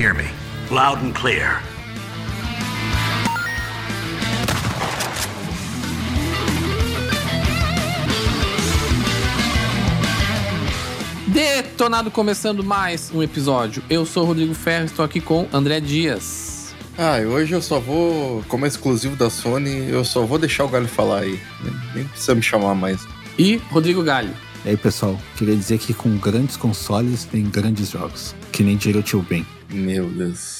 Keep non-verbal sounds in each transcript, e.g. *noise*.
hear me? Loud and clear. Detonado começando mais um episódio. Eu sou Rodrigo Ferro, estou aqui com André Dias. Ah, e hoje eu só vou, como é exclusivo da Sony, eu só vou deixar o Galho falar aí. Nem, nem precisa me chamar mais. E Rodrigo Galho. E aí, pessoal, queria dizer que com grandes consoles tem grandes jogos. Que nem diria o tio Ben. Meu Deus.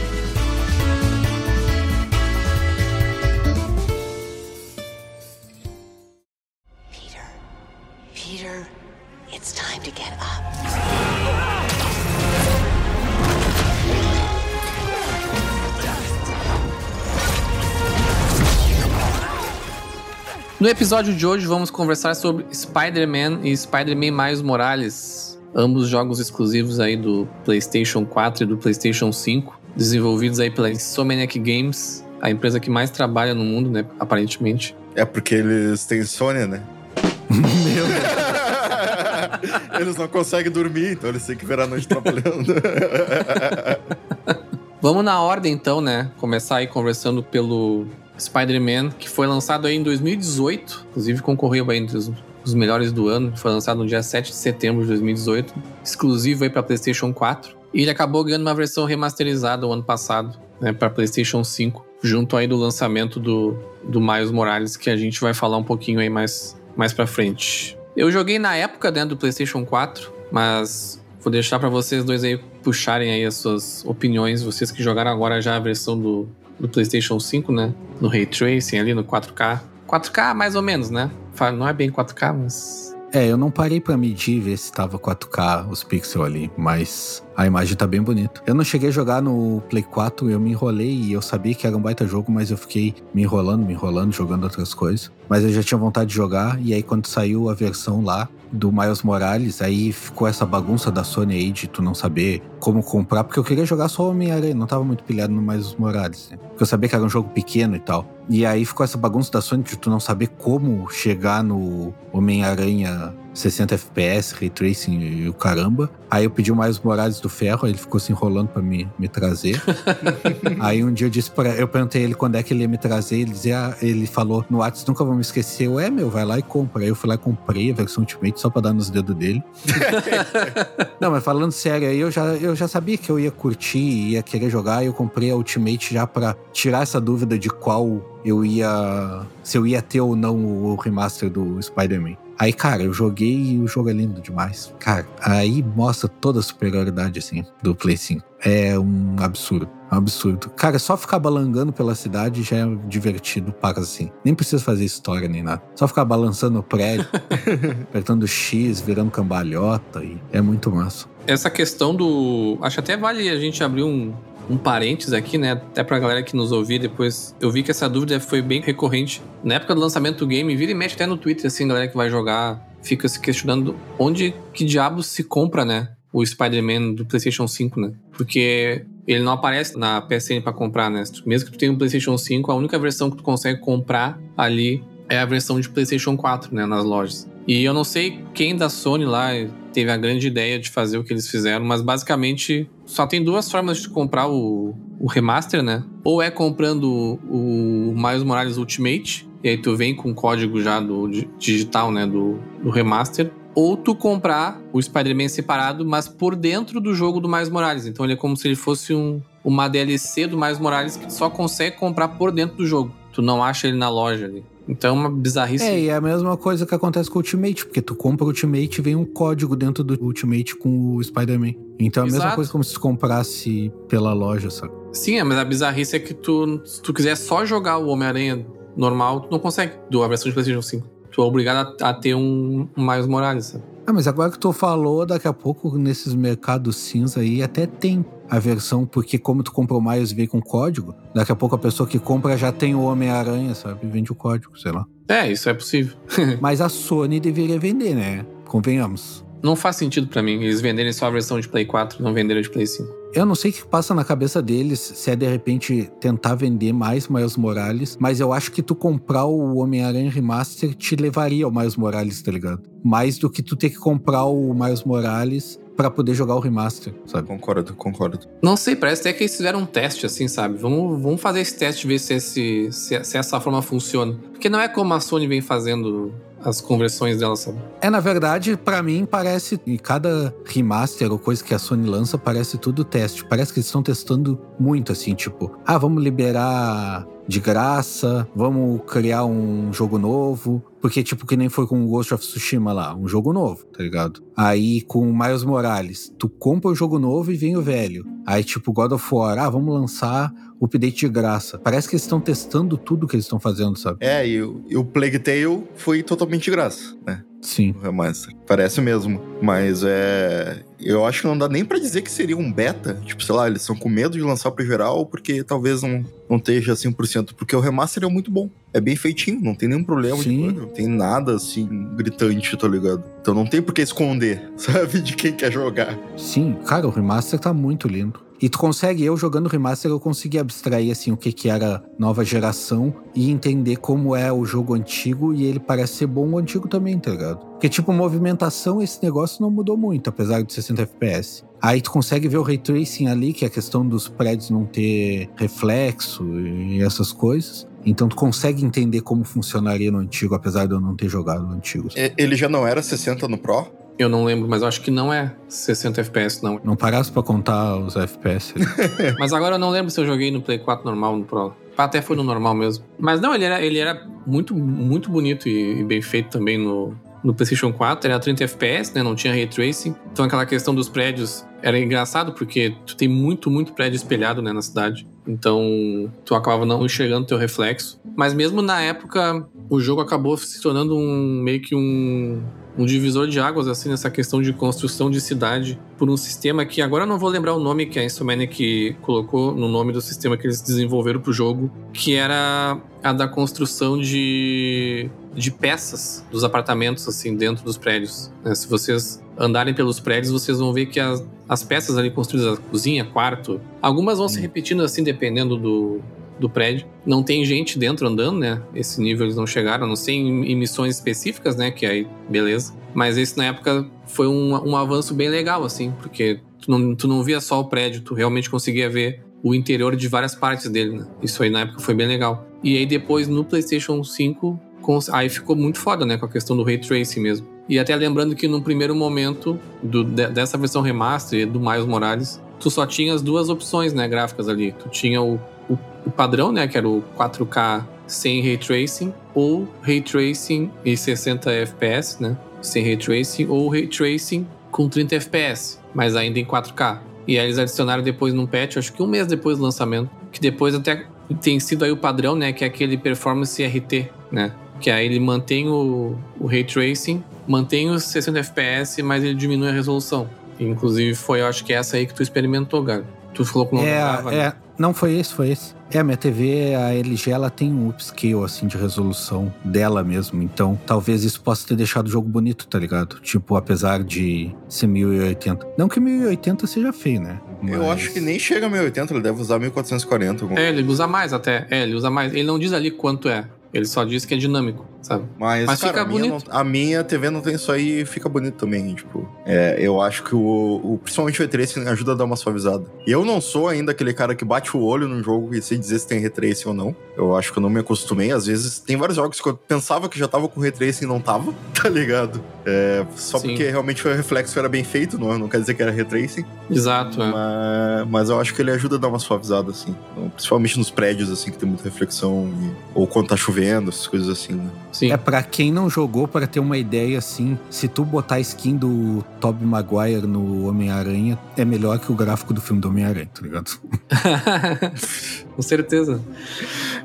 No episódio de hoje vamos conversar sobre Spider-Man e Spider-Man Miles Morales, ambos jogos exclusivos aí do PlayStation 4 e do PlayStation 5, desenvolvidos aí pela Insomniac Games, a empresa que mais trabalha no mundo, né, aparentemente. É porque eles têm insônia, né? Meu *laughs* eles não conseguem dormir, então eles têm que virar a noite trabalhando. *laughs* Vamos na ordem então, né? Começar aí conversando pelo Spider-Man, que foi lançado aí em 2018, inclusive concorreu aí entre os, os melhores do ano, foi lançado no dia 7 de setembro de 2018, exclusivo aí para PlayStation 4. E ele acabou ganhando uma versão remasterizada o ano passado, né, para PlayStation 5, junto aí do lançamento do, do Miles Morales, que a gente vai falar um pouquinho aí mais, mais para frente. Eu joguei na época dentro do PlayStation 4, mas vou deixar para vocês dois aí puxarem aí as suas opiniões, vocês que jogaram agora já a versão do, do PlayStation 5, né? No Ray Tracing ali, no 4K. 4K mais ou menos, né? Não é bem 4K, mas. É, eu não parei pra medir ver se tava 4K os pixels ali, mas a imagem tá bem bonita. Eu não cheguei a jogar no Play 4, eu me enrolei e eu sabia que era um baita jogo, mas eu fiquei me enrolando, me enrolando, jogando outras coisas. Mas eu já tinha vontade de jogar, e aí quando saiu a versão lá do Miles Morales, aí ficou essa bagunça da Sony aí de tu não saber como comprar, porque eu queria jogar só Homem-Aranha, não tava muito pilhado no Miles Morales, né? Porque eu sabia que era um jogo pequeno e tal. E aí ficou essa bagunça da Sony de tu não saber como chegar no Homem-Aranha 60 FPS, Ray Tracing e o caramba. Aí eu pedi o Miles Morales do Ferro, aí ele ficou se enrolando pra me, me trazer. *laughs* aí um dia eu disse para eu perguntei ele quando é que ele ia me trazer, ele dizia, ele falou no WhatsApp, nunca vou me esquecer. Eu, é meu, vai lá e compra. Aí eu fui lá e comprei a versão Ultimate só pra dar nos dedos dele. *laughs* Não, mas falando sério, aí eu já, eu já sabia que eu ia curtir, ia querer jogar, e eu comprei a Ultimate já pra tirar essa dúvida de qual eu ia. se eu ia ter ou não o remaster do Spider-Man. Aí, cara, eu joguei e o jogo é lindo demais. Cara, aí mostra toda a superioridade, assim, do Play 5. É um absurdo. Um absurdo. Cara, só ficar balangando pela cidade já é divertido para assim. Nem precisa fazer história nem nada. Só ficar balançando o prédio, *laughs* apertando X, virando cambalhota. E é muito massa. Essa questão do. Acho até vale a gente abrir um, um parênteses aqui, né? Até pra galera que nos ouvir depois. Eu vi que essa dúvida foi bem recorrente. Na época do lançamento do game, vira e mexe até no Twitter, assim, galera que vai jogar fica se questionando onde que diabos se compra, né? O Spider-Man do PlayStation 5, né? Porque ele não aparece na PSN pra comprar, né? Mesmo que tu tenha um PlayStation 5, a única versão que tu consegue comprar ali é a versão de PlayStation 4, né? Nas lojas. E eu não sei quem da Sony lá teve a grande ideia de fazer o que eles fizeram, mas basicamente só tem duas formas de comprar o, o remaster, né? Ou é comprando o, Miles Morales Ultimate, e aí tu vem com o código já do di- digital, né, do, do remaster. Ou tu comprar o Spider-Man separado, mas por dentro do jogo do Miles Morales. Então ele é como se ele fosse um, uma DLC do Miles Morales que só consegue comprar por dentro do jogo. Tu não acha ele na loja ali. Então é uma bizarrice. É, e é a mesma coisa que acontece com o Ultimate, porque tu compra o Ultimate e vem um código dentro do Ultimate com o Spider-Man. Então é a mesma Exato. coisa como se tu comprasse pela loja, sabe? Sim, é, mas a bizarrice é que tu, se tu quiser só jogar o Homem-Aranha normal, tu não consegue, do a versão de PlayStation 5. Tu é obrigado a, a ter um, um Miles Morales, sabe? Ah, mas agora que tu falou, daqui a pouco nesses mercados cinza aí até tem a versão, porque como tu comprou mais e veio com código, daqui a pouco a pessoa que compra já tem o Homem-Aranha, sabe? Vende o código, sei lá. É, isso é possível. *laughs* Mas a Sony deveria vender, né? Convenhamos. Não faz sentido pra mim eles venderem só a versão de Play 4 e não venderem a de Play 5. Eu não sei o que passa na cabeça deles, se é de repente tentar vender mais Miles Morales, mas eu acho que tu comprar o Homem-Aranha Remaster te levaria ao Miles Morales, tá ligado? Mais do que tu ter que comprar o Miles Morales pra poder jogar o Remaster, sabe? Concordo, concordo. Não sei, parece até que eles fizeram um teste, assim, sabe? Vamos, vamos fazer esse teste, ver se, esse, se, se essa forma funciona. Porque não é como a Sony vem fazendo as conversões dela, sabe? É, na verdade, pra mim parece, e cada remaster ou coisa que a Sony lança, parece tudo teste. Parece que eles estão testando muito, assim, tipo, ah, vamos liberar de graça, vamos criar um jogo novo. Porque, tipo, que nem foi com Ghost of Tsushima lá, um jogo novo, tá ligado? Aí com Miles Morales, tu compra o jogo novo e vem o velho. Aí, tipo, God of War, ah, vamos lançar o update de graça. Parece que eles estão testando tudo que eles estão fazendo, sabe? É, e, o- e o Plague Tale foi totalmente de graça, né? Sim. O remaster. Parece mesmo. Mas é. Eu acho que não dá nem pra dizer que seria um beta. Tipo, sei lá, eles estão com medo de lançar pro geral porque talvez não, não esteja 100%. Porque o remaster é muito bom. É bem feitinho, não tem nenhum problema de Sim. coisa. Não tem nada assim gritante, tá ligado? Então não tem por que esconder, *laughs* sabe? De quem quer jogar. Sim, cara, o remaster tá muito lindo. E tu consegue, eu jogando remaster, eu consegui abstrair assim o que que era nova geração e entender como é o jogo antigo e ele parece ser bom o antigo também, tá ligado? Porque tipo, movimentação, esse negócio não mudou muito, apesar de 60 FPS. Aí tu consegue ver o ray tracing ali, que é a questão dos prédios não ter reflexo e essas coisas. Então tu consegue entender como funcionaria no antigo, apesar de eu não ter jogado no antigo. E- Ele já não era 60 no Pro? Eu não lembro, mas acho que não é 60 FPS, não. Não parasse pra contar os FPS. *laughs* Mas agora eu não lembro se eu joguei no Play 4 normal ou no Pro. Até foi no normal mesmo. Mas não, ele era, ele era muito, muito bonito e, e bem feito também no, no PlayStation 4. Ele era 30 FPS, né? Não tinha ray tracing. Então aquela questão dos prédios era engraçado porque tu tem muito, muito prédio espelhado né, na cidade. Então tu acabava não enxergando teu reflexo. Mas mesmo na época, o jogo acabou se tornando um meio que um, um divisor de águas assim nessa questão de construção de cidade por um sistema que agora eu não vou lembrar o nome que a Insomniac colocou no nome do sistema que eles desenvolveram pro jogo, que era a da construção de de peças dos apartamentos assim dentro dos prédios. né? Se vocês andarem pelos prédios, vocês vão ver que as, as peças ali construídas, cozinha, quarto, algumas vão se repetindo assim dependendo do do prédio. Não tem gente dentro andando, né? Esse nível eles não chegaram, não sei em, em missões específicas, né? Que aí, beleza. Mas esse na época foi um, um avanço bem legal, assim, porque tu não, tu não via só o prédio, tu realmente conseguia ver o interior de várias partes dele, né? Isso aí na época foi bem legal. E aí depois no PlayStation 5, cons- aí ficou muito foda, né? Com a questão do Ray Tracing mesmo. E até lembrando que no primeiro momento do- de- dessa versão remaster do Miles Morales, tu só tinha as duas opções, né, gráficas ali. Tu tinha o, o, o padrão, né, que era o 4K sem Ray Tracing, ou Ray Tracing e 60 FPS, né, sem Ray Tracing, ou Ray Tracing com 30 FPS, mas ainda em 4K. E aí eles adicionaram depois num patch, acho que um mês depois do lançamento, que depois até tem sido aí o padrão, né, que é aquele Performance RT, né, que aí ele mantém o, o Ray Tracing, mantém os 60 FPS, mas ele diminui a resolução. Inclusive foi, eu acho que essa aí que tu experimentou, Gago. Tu falou que não É, dava, né? é, não foi esse, foi esse. É, a minha TV, a LG, ela tem um upscale, assim, de resolução dela mesmo. Então, talvez isso possa ter deixado o jogo bonito, tá ligado? Tipo, apesar de ser 1080. Não que 1080 seja feio, né? Eu Mas- acho que nem chega a 1080, ele deve usar 1440. algum- É, ele usa mais até. É, ele usa mais. Ele não diz ali quanto é. Ele só diz que é dinâmico, sabe? Mas, Mas cara, fica a, minha bonito. não- a minha TV não tem isso aí e fica bonito também. Tipo, é, eu acho que o, o- Principalmente o E3 ajuda a dar uma suavizada. Eu não sou ainda aquele cara que bate o olho num jogo e sei dizer se tem retracing ou não. Eu acho que eu não me acostumei. Às vezes tem vários jogos que eu pensava que já tava com retracing e não tava, *laughs* tá ligado? É, só Sim. porque realmente o reflexo era bem feito, não, não quer dizer que era retracing. Exato, é. Mas, mas eu acho que ele ajuda a dar uma suavizada, assim. Então, Principalmente nos prédios, assim, que tem muita reflexão. e- ou quando tá chovendo, essas coisas assim, né? Sim. É pra quem não jogou, pra ter uma ideia assim, se tu botar a skin do Tobey Maguire no Homem-Aranha, é melhor que o gráfico do filme do Homem-Aranha, tá ligado? *laughs* Com certeza.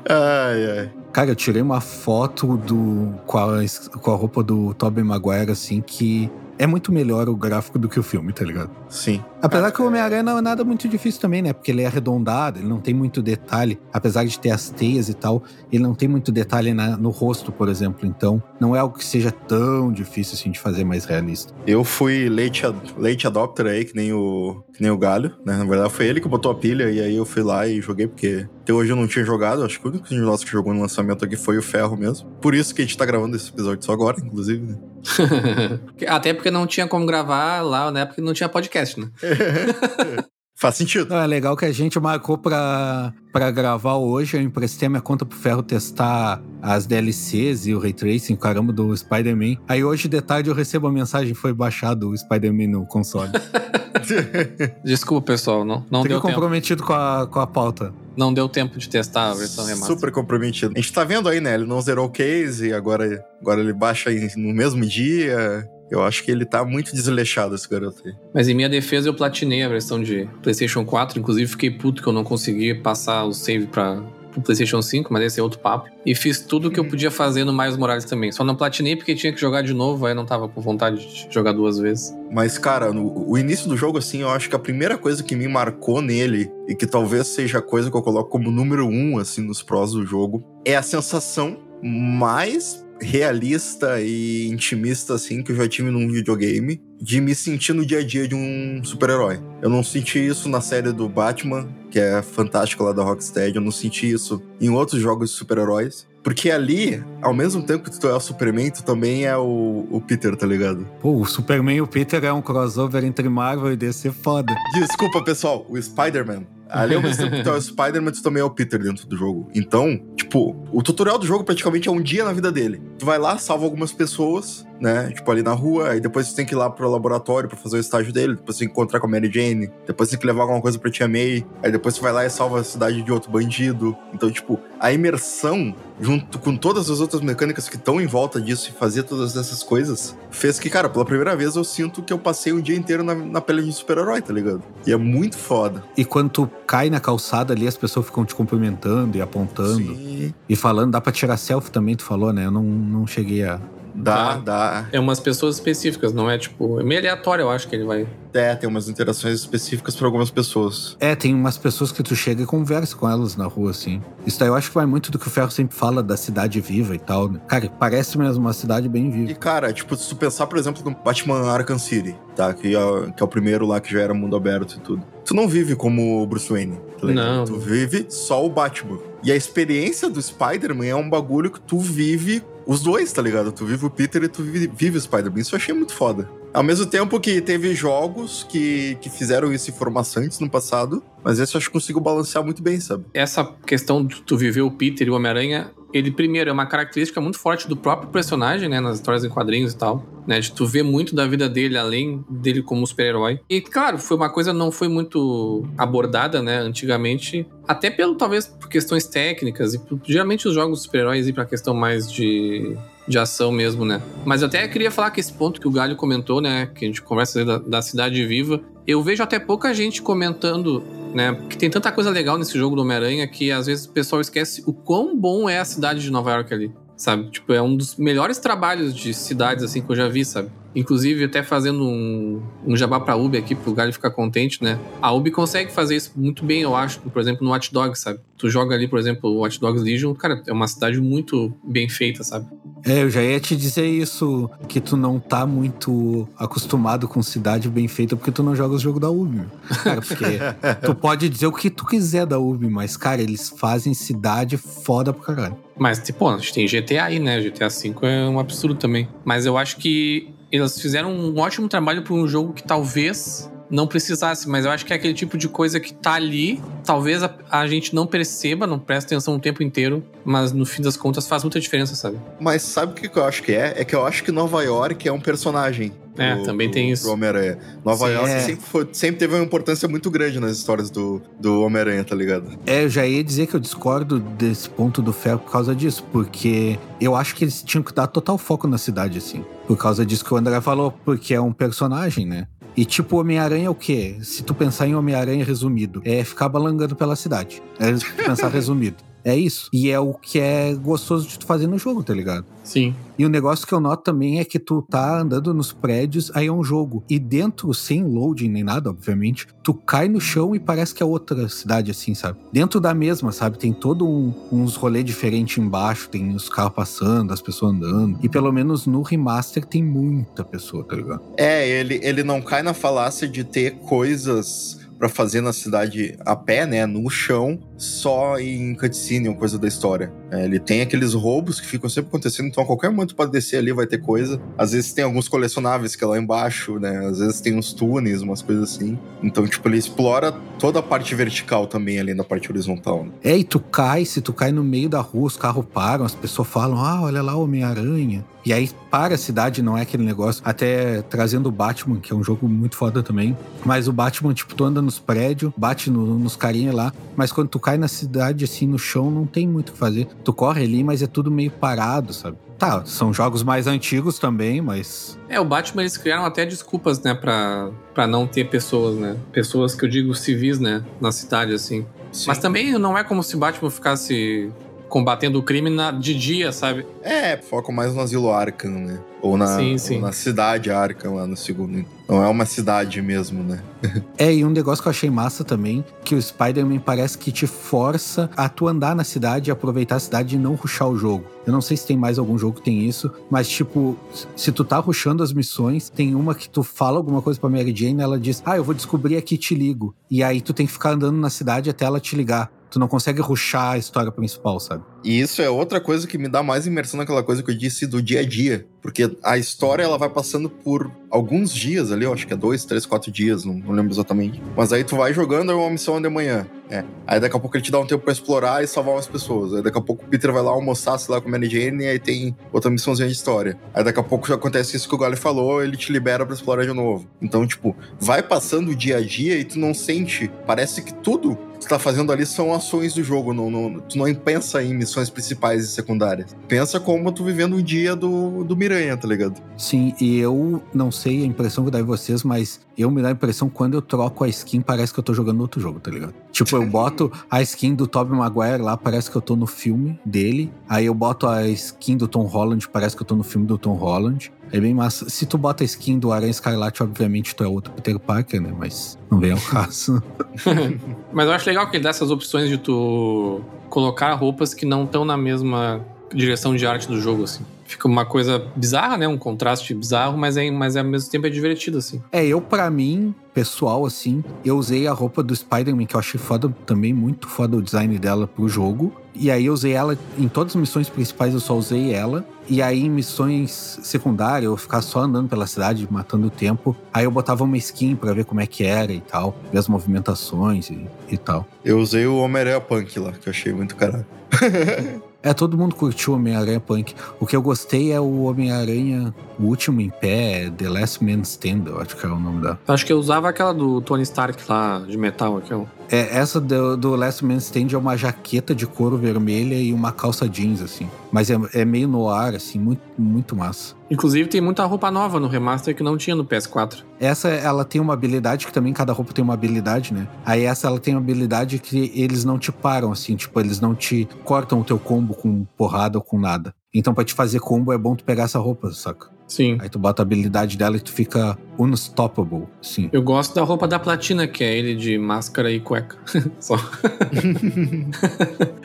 Ai, ai. Cara, eu tirei uma foto do com a, com a roupa do Tobey Maguire, assim, que é muito melhor o gráfico do que o filme, tá ligado? Sim. Apesar que o Homem-Aranha não é nada muito difícil também, né? Porque ele é arredondado, ele não tem muito detalhe. Apesar de ter as teias e tal, ele não tem muito detalhe na- no rosto, por exemplo. Então, não é algo que seja tão difícil assim de fazer mais realista. Eu fui late, ad- late adopter aí, que nem, o, que nem o Galho, né? Na verdade, foi ele que botou a pilha e aí eu fui lá e joguei, porque até hoje eu não tinha jogado. Acho que o único de nós que jogou no lançamento aqui foi o Ferro mesmo. Por isso que a gente tá gravando esse episódio só agora, inclusive, né? *laughs* Até porque não tinha como gravar lá, né? Porque não tinha podcast, né? *laughs* Faz sentido. Não, é legal que a gente marcou pra, pra gravar hoje. Eu emprestei a minha conta pro Ferro testar as DLCs e o Ray Tracing, caramba, do Spider-Man. Aí hoje de tarde eu recebo a mensagem: foi baixado o Spider-Man no console. *laughs* Desculpa, pessoal. Não, não Fiquei deu tempo. comprometido com a, com a pauta. Não deu tempo de testar a versão remaster. Super comprometido. A gente tá vendo aí, né? Ele não zerou o case, agora, agora ele baixa no mesmo dia. Eu acho que ele tá muito desleixado, esse garoto aí. Mas em minha defesa, eu platinei a versão de PlayStation 4. Inclusive, fiquei puto que eu não consegui passar o save pra, pro PlayStation 5, mas esse é outro papo. E fiz tudo o que eu podia fazer no Miles Morales também. Só não platinei porque tinha que jogar de novo, aí eu não tava com vontade de jogar duas vezes. Mas, cara, no, o início do jogo, assim, eu acho que a primeira coisa que me marcou nele, e que talvez seja a coisa que eu coloco como número um, assim, nos prós do jogo, é a sensação mais realista e intimista, assim, que eu já tive num videogame, de me sentir no dia a dia de um super-herói. Eu não senti isso na série do Batman, que é fantástica lá da Rocksteady, eu não senti isso em outros jogos de super-heróis. Porque ali, ao mesmo tempo que tu é o Superman, tu também é o, o Peter, tá ligado? Pô, o Superman e o Peter é um crossover entre Marvel e DC foda. Desculpa, pessoal, o Spider-Man. Ali ao mesmo tempo que tu é o Spider-Man, tu também é o Peter dentro do jogo. Então, tipo, o tutorial do jogo praticamente é um dia na vida dele. Tu vai lá, salva algumas pessoas, né? Tipo, ali na rua, aí depois tu tem que ir lá pro laboratório pra fazer o estágio dele, depois que encontrar com a Mary Jane, depois tu tem que levar alguma coisa pra Tia May, aí depois tu vai lá e salva a cidade de outro bandido. Então, tipo, a imersão, junto com todas as outras mecânicas que estão em volta disso e fazer todas essas coisas, fez que, cara, pela primeira vez eu sinto que eu passei um dia inteiro na, na pele de um super-herói, tá ligado? E é muito foda. E quando tu cai na calçada ali, as pessoas ficam te cumprimentando e apontando. Sim. E falando, dá pra tirar selfie também, tu falou, né? Eu não, não cheguei a. Dá, Tá. dá. É umas pessoas específicas, não é tipo. É meio aleatório, eu acho que ele vai. É, tem umas interações específicas pra algumas pessoas. É, tem umas pessoas que tu chega e conversa com elas na rua, assim. Isso daí eu acho que vai muito do que o Ferro sempre fala da cidade viva e tal. né? Cara, parece mesmo uma cidade bem E, viva. cara, tipo, se tu pensar, por exemplo, no Batman Arkham City, tá? Que é, que é o primeiro lá que já era mundo aberto e tudo. Tu não vive como o Bruce Wayne, tá ligado? Não. Tu vive só o Batman. E a experiência do Spider-Man é um bagulho que tu vive os dois, tá ligado? Tu vive o Peter e tu vive, o Spider-Man. Isso eu achei muito foda. Ao mesmo tempo que teve jogos que, que fizeram isso em formaçantes no passado, mas esse eu acho que consigo balancear muito bem, sabe? Essa questão de tu viver o Peter e o Homem-Aranha, ele primeiro é uma característica muito forte do próprio personagem, né? Nas histórias em quadrinhos e tal. Né, de tu ver muito da vida dele, além dele como super-herói. E, claro, foi uma coisa não foi muito abordada, né, antigamente. Até pelo, talvez, por questões técnicas. E geralmente os jogos super-heróis ir pra questão mais de, de ação mesmo, né. Mas até queria falar que esse ponto que o Galho comentou, né, que a gente conversa da, da Cidade Viva. Eu vejo até pouca gente comentando né? Que tem tanta coisa legal nesse jogo do Homem-Aranha que às vezes o pessoal esquece o quão bom é a cidade de Nova York ali, sabe? Tipo, é um dos melhores trabalhos de cidades assim que eu já vi, sabe? Inclusive, até fazendo um, um jabá pra Ubi aqui, pro Galho ficar contente, né? A Ubi consegue fazer isso muito bem, eu acho. Por exemplo, no Watch Dogs, sabe? Tu joga ali, por exemplo, o Watch Dogs Legion, cara, é uma cidade muito bem feita, sabe? É, eu já ia te dizer isso, que tu não tá muito acostumado com cidade bem feita porque tu não joga os jogos da Ubi. Cara, porque *laughs* tu pode dizer o que tu quiser da Ubi, mas, cara, eles fazem cidade foda pra caralho. Mas, tipo, a gente tem GTA aí, né? GTA V é um absurdo também. Mas eu acho que eles fizeram um ótimo trabalho para um jogo que talvez não precisasse, mas eu acho que é aquele tipo de coisa que tá ali, talvez a, a gente não perceba, não presta atenção o tempo inteiro, mas no fim das contas faz muita diferença, sabe? Mas sabe o que que eu acho que é? É que eu acho que Nova York é um personagem. É, do- também do- tem isso. Do Homem-Aranha. Nova Sim, York é. sempre, foi- sempre teve uma importância muito grande nas histórias do, do Homem-Aranha, tá ligado? É, eu já ia dizer que eu discordo desse ponto do Ferro por causa disso, porque eu acho que eles tinham que dar total foco na cidade, assim. Por causa disso que o André falou, porque é um personagem, né? E tipo, Homem-Aranha é o quê? Se tu pensar em Homem-Aranha resumido, é ficar balangando pela cidade. É pensar *laughs* resumido. É isso. E é o que é gostoso de tu fazer no jogo, tá ligado? Sim. E o negócio que eu noto também é que tu tá andando nos prédios, aí é um jogo. E dentro, sem loading nem nada, obviamente, tu cai no chão e parece que é outra cidade, assim, sabe? Dentro da mesma, sabe? Tem todo um- uns rolês diferentes embaixo, tem os carros passando, as pessoas andando. E pelo menos no remaster tem muita pessoa, tá ligado? É, ele, ele não cai na falácia de ter coisas pra fazer na cidade a pé, né, no chão, só em cutscene, uma coisa da história. É, ele tem aqueles roubos que ficam sempre acontecendo, então a qualquer momento pode descer ali, vai ter coisa. Às vezes tem alguns colecionáveis que é lá embaixo, né, às vezes tem uns túneis, umas coisas assim. Então, tipo, ele explora toda a parte vertical também, além da parte horizontal, né? É, e tu cai, se tu cai no meio da rua, os carros param, as pessoas falam, ah, olha lá o Homem-Aranha. E aí para a cidade, não é aquele negócio. Até trazendo o Batman, que é um jogo muito foda também. Mas o Batman, tipo, tu anda nos prédios, bate no- nos carinha lá. Mas quando tu cai na cidade, assim, no chão, não tem muito o que fazer. Tu corre ali, mas é tudo meio parado, sabe? Tá, são jogos mais antigos também, mas. É, o Batman eles criaram até desculpas, né, pra, pra não ter pessoas, né? Pessoas que eu digo civis, né, na cidade, assim. Mas também não é como se Batman ficasse combatendo o crime na- de dia, sabe? É, foca mais no asilo Arkham, né? Ou na, Sim, ou sim. na cidade Arkham lá no segundo. Não é uma cidade mesmo, né? *laughs* É, e um negócio que eu achei massa também, que o Spider-Man parece que te força a tu andar na cidade e aproveitar a cidade e não rushar o jogo. Eu não sei se tem mais algum jogo que tem isso, mas tipo, se tu tá rushando as missões, tem uma que tu fala alguma coisa pra Mary Jane, ela diz, ah, eu vou descobrir aqui e te ligo. E aí tu tem que ficar andando na cidade até ela te ligar. Tu não consegue rushar a história principal, sabe? E isso é outra coisa que me dá mais imersão naquela coisa que eu disse do dia a dia. Porque a história ela vai passando por alguns dias ali, eu acho que é dois, três, quatro dias, não, não lembro exatamente. Mas aí tu vai jogando é uma missão de manhã. É. Aí daqui a pouco ele te dá um tempo pra explorar e salvar umas pessoas. Aí daqui a pouco o Peter vai lá almoçar, sei lá, com a Mary Jane, e aí tem outra missãozinha de história. Aí daqui a pouco já acontece isso que o Gali falou, ele te libera pra explorar de novo. Então, tipo, vai passando o dia a dia e tu não sente. Parece que tudo que tu tá fazendo ali são ações do jogo. Não, não- tu não pensa em missões principais e secundárias. Pensa como tu vivendo o dia do, do Miranha, tá ligado? Sim, e eu não sei a impressão que dá em vocês, mas eu me dá a impressão que quando eu troco a skin, parece que eu tô jogando outro jogo, tá ligado? Tipo, eu boto a skin do Tobey Maguire lá, parece que eu tô no filme dele. Aí eu boto a skin do Tom Holland, parece que eu tô no filme do Tom Holland. É bem massa. Se tu bota a skin do Aranha Escarlate, obviamente tu é outro Peter Parker, né? Mas não vem ao caso. *laughs* Mas eu acho legal que ele dá essas opções de tu colocar roupas que não estão na mesma direção de arte do jogo, assim. Fica uma coisa bizarra, né? Um contraste bizarro, mas, é, mas ao mesmo tempo é divertido, assim. É, eu, pra mim, pessoal, assim, eu usei a roupa do Spider-Man, que eu achei foda também, muito foda o design dela pro jogo. E aí eu usei ela em todas as missões principais, eu só usei ela. E aí em missões secundárias, eu ficar só andando pela cidade, matando o tempo. Aí eu botava uma skin pra ver como é que era e tal, ver as movimentações e, e tal. Eu usei o Homem-Aranha Punk lá, que eu achei muito caralho. *laughs* É, todo mundo curtiu Homem-Aranha Punk. O que eu gostei é o Homem-Aranha, o último em pé, The Last Man Stand, eu acho que é o nome da. Acho que eu usava aquela do Tony Stark lá, de metal, aquela. É, essa do, do Last Man Stand é uma jaqueta de couro vermelha e uma calça jeans, assim. Mas é, é meio no ar, assim, muito, muito massa. Inclusive tem muita roupa nova no remaster que não tinha no PS4. Essa, ela tem uma habilidade que também cada roupa tem uma habilidade, né? Aí essa, ela tem uma habilidade que eles não te param, assim. Tipo, eles não te cortam o teu combo com porrada ou com nada. Então pra te fazer combo é bom tu pegar essa roupa, saca? Sim. Aí tu bota a habilidade dela e tu fica unstoppable, sim. Eu gosto da roupa da platina, que é ele de máscara e cueca. *laughs* Só. *laughs*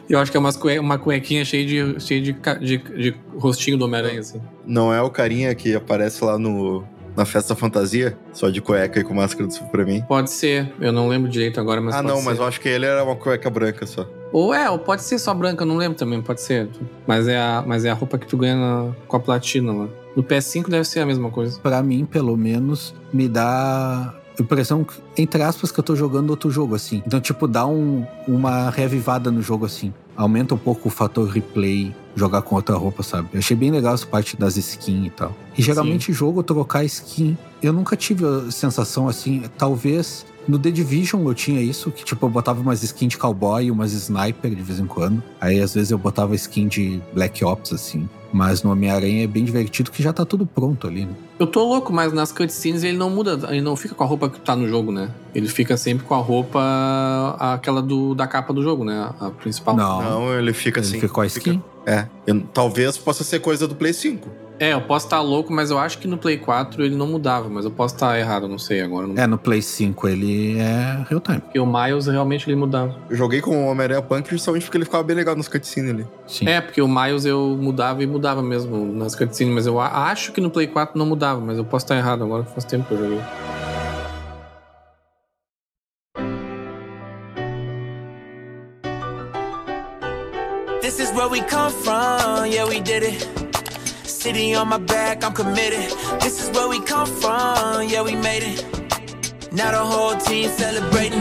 eu acho que é umas cue- uma cuequinha cheia de, cheia de, de, de rostinho do Homem-Aranha, assim. Não é o carinha que aparece lá no, na festa fantasia, só de cueca e com máscara do Superman? Pode ser, eu não lembro direito agora, mas ah, pode não, ser. mas eu acho que ele era uma cueca branca só. Ou é, ou pode ser só branca, eu não lembro também, pode ser. Mas é a, mas é a roupa que tu ganha na- com a platina lá. No PS5 deve ser a mesma coisa. Pra mim, pelo menos, me dá a impressão, entre aspas, que eu tô jogando outro jogo, assim. Então, tipo, dá um, uma revivada no jogo, assim. Aumenta um pouco o fator replay, jogar com outra roupa, sabe? Eu achei bem legal essa parte das skins e tal. E geralmente, jogo, trocar skin, eu nunca tive a sensação, assim, talvez... No The Division eu tinha isso, que tipo, eu botava umas skins de cowboy, umas sniper de vez em quando. Aí às vezes eu botava skin de Black Ops, assim. Mas no Homem-Aranha é bem divertido que já tá tudo pronto ali, né? Eu tô louco, mas nas cutscenes ele não muda, ele não fica com a roupa que tá no jogo, né? Ele fica sempre com a roupa, aquela do, da capa do jogo, né? A principal. Não. Não, ele fica Ele assim. fica com a skin? É. Eu- talvez possa ser coisa do Play 5. É, eu posso estar louco, mas eu acho que no Play 4 ele não mudava, mas eu posso estar errado, não sei agora. Não... É, no Play 5 ele é real time. Porque o Miles realmente ele mudava. Eu joguei com o Homem-Aranha Punk justamente porque ele ficava bem legal nos cutscenes ali. Sim. É, porque o Miles eu mudava e mudava mesmo nas cutscenes, mas eu acho que no Play 4 não mudava, mas eu posso estar errado agora, faz tempo que eu joguei. This is where we come from, yeah, we did it. City on my back, I'm committed. This is where we come from, yeah, we made it. Now the whole team celebrating.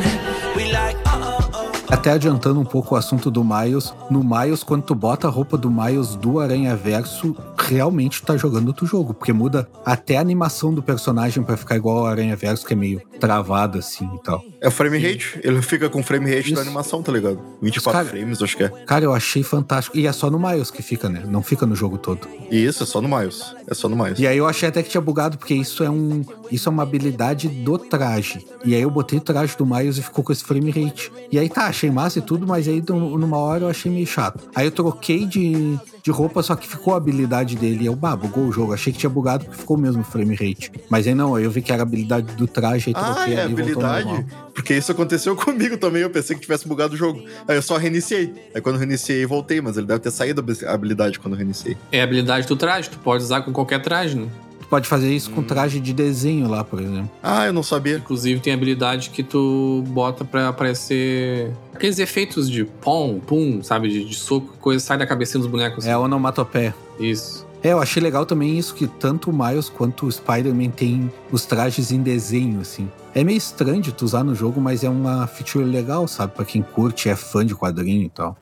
We like, uh uh. Até adiantando um pouco o assunto do Miles, no Miles, quando tu bota a roupa do Miles do Aranha Verso, realmente tá jogando outro jogo, porque muda até a animação do personagem pra ficar igual ao Aranha Verso, que é meio travado assim e tal. É o frame rate. Ele fica com frame rate Isso. da animação, tá ligado? 24 Cara- frames, acho que é. Cara, eu achei fantástico. E é só no Miles que fica, né? Não fica no jogo todo. Isso, é só no Miles. É só no Miles. E aí eu achei até que tinha bugado, porque isso é um. Isso é uma habilidade do traje. E aí eu botei o traje do Miles e ficou com esse frame rate. E aí tá, achei massa e tudo, mas aí num- numa hora eu achei meio chato. Aí eu troquei de, de roupa, só que ficou a habilidade dele. E eu, bah, bugou o jogo. Achei que tinha bugado porque ficou o mesmo frame rate. Mas aí não, aí eu vi que era a habilidade do traje, aí Ah, troquei é ali e habilidade? Porque isso aconteceu *laughs* comigo também. Eu pensei que tivesse bugado o jogo. Aí eu só reiniciei. Aí quando eu reiniciei, voltei, mas ele deve ter saído a habilidade quando reiniciei. É a habilidade do traje, tu pode usar com qualquer traje, né? Pode fazer isso Hum. com traje de desenho lá, por exemplo. Ah, eu não sabia. Inclusive tem habilidade que tu bota pra aparecer aqueles efeitos de pom, pum, sabe? De, de soco, coisa sai da cabecinha dos bonecos. É a onomatopeia. Isso. É, eu achei legal também isso, que tanto o Miles quanto o Spider-Man tem os trajes em desenho, assim. É meio estranho de tu usar no jogo, mas é uma feature legal, sabe? Pra quem curte, é fã de quadrinho e tal.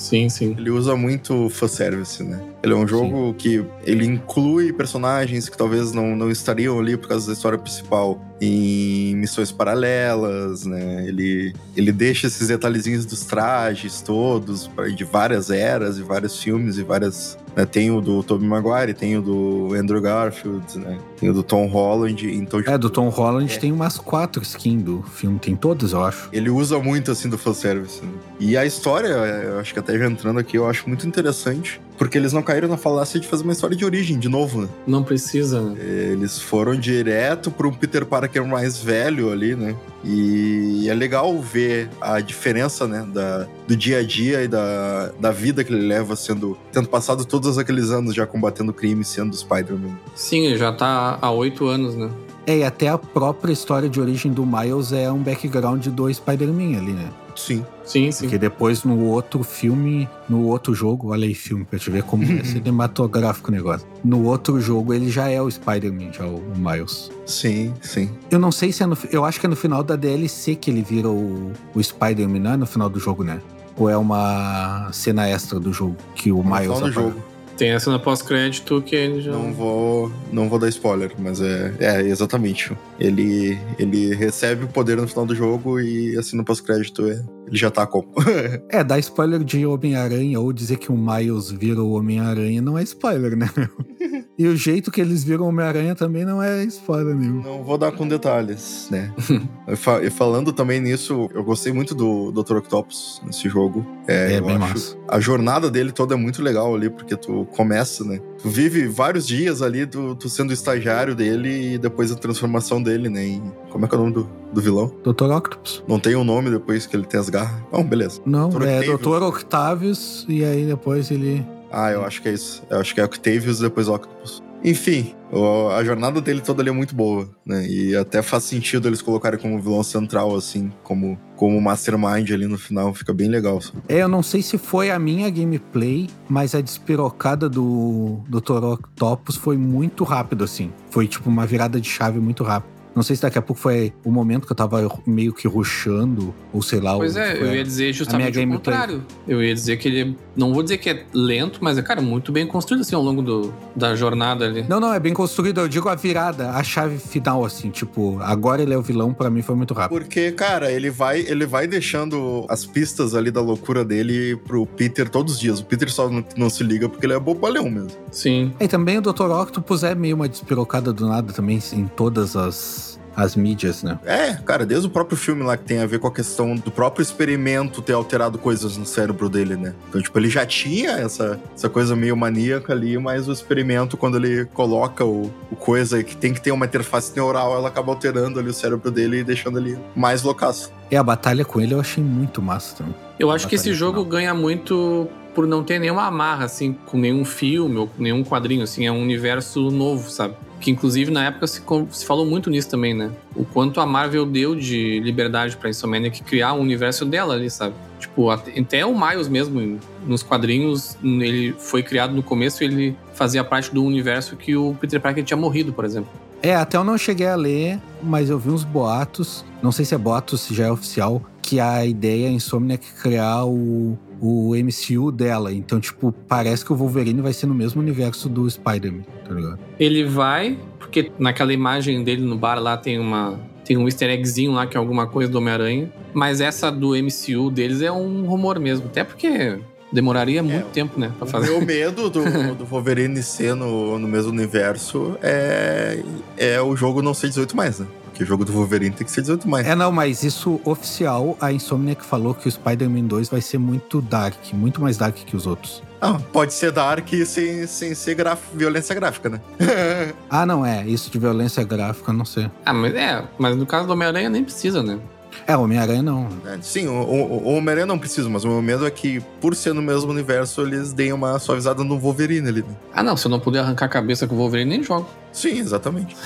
Sim, sim. Ele usa muito fanservice, né? Ele é um jogo que ele inclui personagens que talvez não, não estariam ali por causa da história principal em missões paralelas, né? Ele, ele deixa esses detalhezinhos dos trajes todos, de várias eras e vários filmes e várias... né? Tem o do Tobey Maguire, tem o do Andrew Garfield, né? Tem o do Tom Holland, então... É, do Tom Holland É. tem umas quatro skins do filme, tem todas, eu acho. Ele usa muito, assim, do fanservice. Né? E a história, eu acho que até já entrando aqui, eu acho muito interessante. Porque eles não caíram na falácia de fazer uma história de origem, de novo, né? Não precisa, né? Eles foram direto para um Peter Parker mais velho ali, né? E é legal ver a diferença, né? Da, do dia a dia e da, da vida que ele leva, sendo tendo passado todos aqueles anos já combatendo crime, sendo Spider-Man. Sim, ele já tá há oito anos, né? É, e até a própria história de origem do Miles é um background do Spider-Man ali, né? Sim. Sim, sim. Porque depois no outro filme, no outro jogo, olha aí filme, pra te ver como é *laughs* cinematográfico o negócio. No outro jogo ele já é o Spider-Man, já o, o Miles. Sim, sim. Eu não sei se é no. Eu acho que é no final da DLC que ele vira o, o Spider-Man, não é no final do jogo, né? Ou é uma cena extra do jogo que o No Miles final do jogo. Tem essa na pós-crédito que ele já. Não vou, não vou dar spoiler, mas é, é exatamente. Ele, ele recebe o poder no final do jogo e assim no pós-crédito é, ele já tá como. *laughs* É, dar spoiler de Homem-Aranha ou dizer que o Miles vira o Homem-Aranha não é spoiler, né? meu? *laughs* E o jeito que eles viram Homem-Aranha também não é spoiler nenhum. Não vou dar com detalhes, né? *laughs* e, fa- falando também nisso, eu gostei muito do Dr. Octopus nesse jogo. É, eu bem acho- massa. A jornada dele toda é muito legal ali, porque tu começa, né? Tu vive vários dias ali, tu, tu sendo estagiário dele e depois a transformação dele, né? Em, como é que é o nome do, do vilão? Dr. Octopus. Não tem um nome depois que ele tem as garras. Não, beleza. Não, Dr. é. Dr. Octavius, e aí depois ele. Ah, eu acho que é isso. Eu acho que é Octavius e depois Octopus. Enfim, o- a jornada dele toda ali é muito boa, né? E até faz sentido eles colocarem como vilão central, assim, como, como mastermind ali no final. Fica bem legal. É, eu não sei se foi a minha gameplay, mas a despirocada do Dr. Octopus foi muito rápido, assim. Foi tipo uma virada de chave muito rápida. Não sei se daqui a pouco foi o momento que eu tava meio que rushando, ou sei lá. Pois é, eu ia dizer justamente o contrário. Eu ia dizer que ele. Não vou dizer que é lento, mas é, cara, muito bem construído assim ao longo do, da jornada ali. Não, não, é bem construído. Eu digo a virada, a chave final, assim. Tipo, agora ele é o vilão, pra mim foi muito rápido. Porque, cara, ele vai, ele vai deixando as pistas ali da loucura dele pro Peter todos os dias. O Peter só não, não se liga porque ele é bobalhão mesmo. Sim. E também o Dr. Octopus é meio uma despirocada do nada também, em todas as, as mídias, né? É, cara, desde o próprio filme lá que tem a ver com a questão do próprio experimento ter alterado coisas no cérebro dele, né? Então, tipo, ele já tinha essa, essa coisa meio maníaca ali, mas o experimento, quando ele coloca o, o coisa que tem que ter uma interface neural, ela acaba alterando ali o cérebro dele e deixando ele mais loucaço. E a batalha com ele eu achei muito massa também. Eu acho que esse jogo final. ganha muito por não ter nenhuma amarra, assim, com nenhum filme ou com nenhum quadrinho, assim, é um universo novo, sabe? Que inclusive na época se, se falou muito nisso também, né? O quanto a Marvel deu de liberdade pra Insomniac criar um universo dela ali, sabe? Tipo, até, o Miles mesmo, nos quadrinhos, ele foi criado no começo e ele fazia parte do universo que o Peter Parker tinha morrido, por exemplo. É, até eu não cheguei a ler, mas eu vi uns boatos, não sei se é boatos, se já é oficial, que a ideia é Insomniac criar o, o MCU dela. Então, tipo, parece que o Wolverine vai ser no mesmo universo do Spider-Man, tá ligado? Ele vai, porque naquela imagem dele no bar lá tem uma. Tem um easter eggzinho lá que é alguma coisa do Homem-Aranha. Mas essa do MCU deles é um rumor mesmo. Até porque demoraria muito tempo, né? Pra O fazer. meu medo do, *laughs* do Wolverine ser no, no mesmo universo é, é o jogo não ser 18 mais, né? Porque o jogo do Wolverine tem que ser 18 mais. É, não, mas isso oficial, a Insomniac falou que o Spider-Man 2 vai ser muito dark, muito mais dark que os outros. Ah, pode ser Dark sem, sem ser graf- violência gráfica, né? *laughs* Ah, não, é, isso de violência gráfica, não sei. Ah, mas é. Mas no caso do Homem-Aranha nem precisa, né? É, Homem-Aranha não. É, Sim, o, o, o Homem-Aranha não precisa, mas o meu medo é que, por ser no mesmo universo, eles deem uma suavizada no Wolverine ali. Né? Ah, não. Se eu não puder arrancar a cabeça com o Wolverine, nem jogo. Sim, exatamente. *laughs*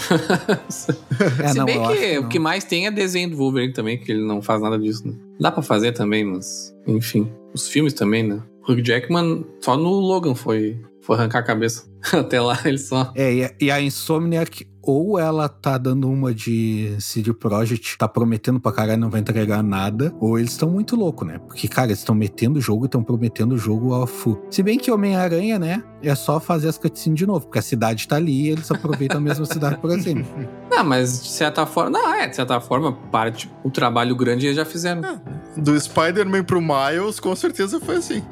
É, Se não, bem que, o que mais tem é desenho do Wolverine também, que ele não faz nada disso, né? Dá pra fazer também, mas. Enfim. Os filmes também, né? O Hugh Jackman, só no Logan foi, foi arrancar a cabeça. *laughs* Até lá ele só. É, e a- e a Insomniac, ou ela tá dando uma de CD Projekt, tá prometendo pra caralho não vai entregar nada, ou eles estão muito loucos, né? Porque, cara, eles estão metendo o jogo e estão prometendo o jogo ao full. Se bem que Homem-Aranha, né, é só fazer as cutscenes de novo, porque a cidade tá ali e eles aproveitam a mesma cidade por exemplo. Não, mas de certa forma. Não, é, de certa forma, parte. O trabalho grande eles já fizeram. Do Spider-Man pro Miles, com certeza foi assim.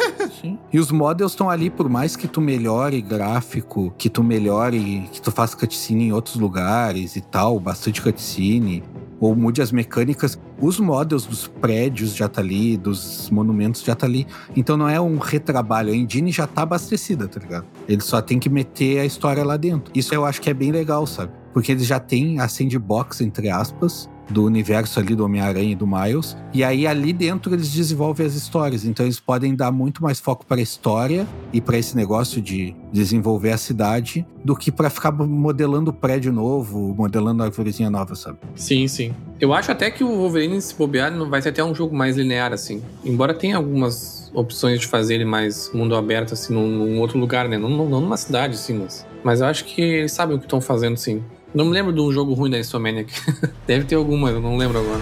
*laughs* E os models estão ali, por mais que tu melhore gráfico, que tu melhore, que tu faça cutscene em outros lugares e tal, bastante cutscene, ou mude as mecânicas, os models dos prédios já tá ali, dos monumentos já tá ali. Então não é um retrabalho, a engine já tá abastecida, tá ligado? Eles só tem que meter a história lá dentro. Isso eu acho que é bem legal, sabe? Porque eles já têm a sandbox, entre aspas, do universo ali do Homem-Aranha e do Miles. E aí ali dentro eles desenvolvem as histórias. Então eles podem dar muito mais foco para a história e para esse negócio de desenvolver a cidade do que para ficar modelando prédio novo, modelando arvorezinha nova, sabe? Sim, sim. Eu acho até que o Wolverine, se bobear, não vai ser até um jogo mais linear, assim. Embora tenha algumas opções de fazer ele mais mundo aberto, assim, num, num outro lugar, né? Não, não, não numa cidade, assim, mas. Mas eu acho que eles sabem o que estão fazendo, sim. Não me lembro de um jogo ruim da Insomniac. *laughs* Deve ter alguma, eu não lembro agora.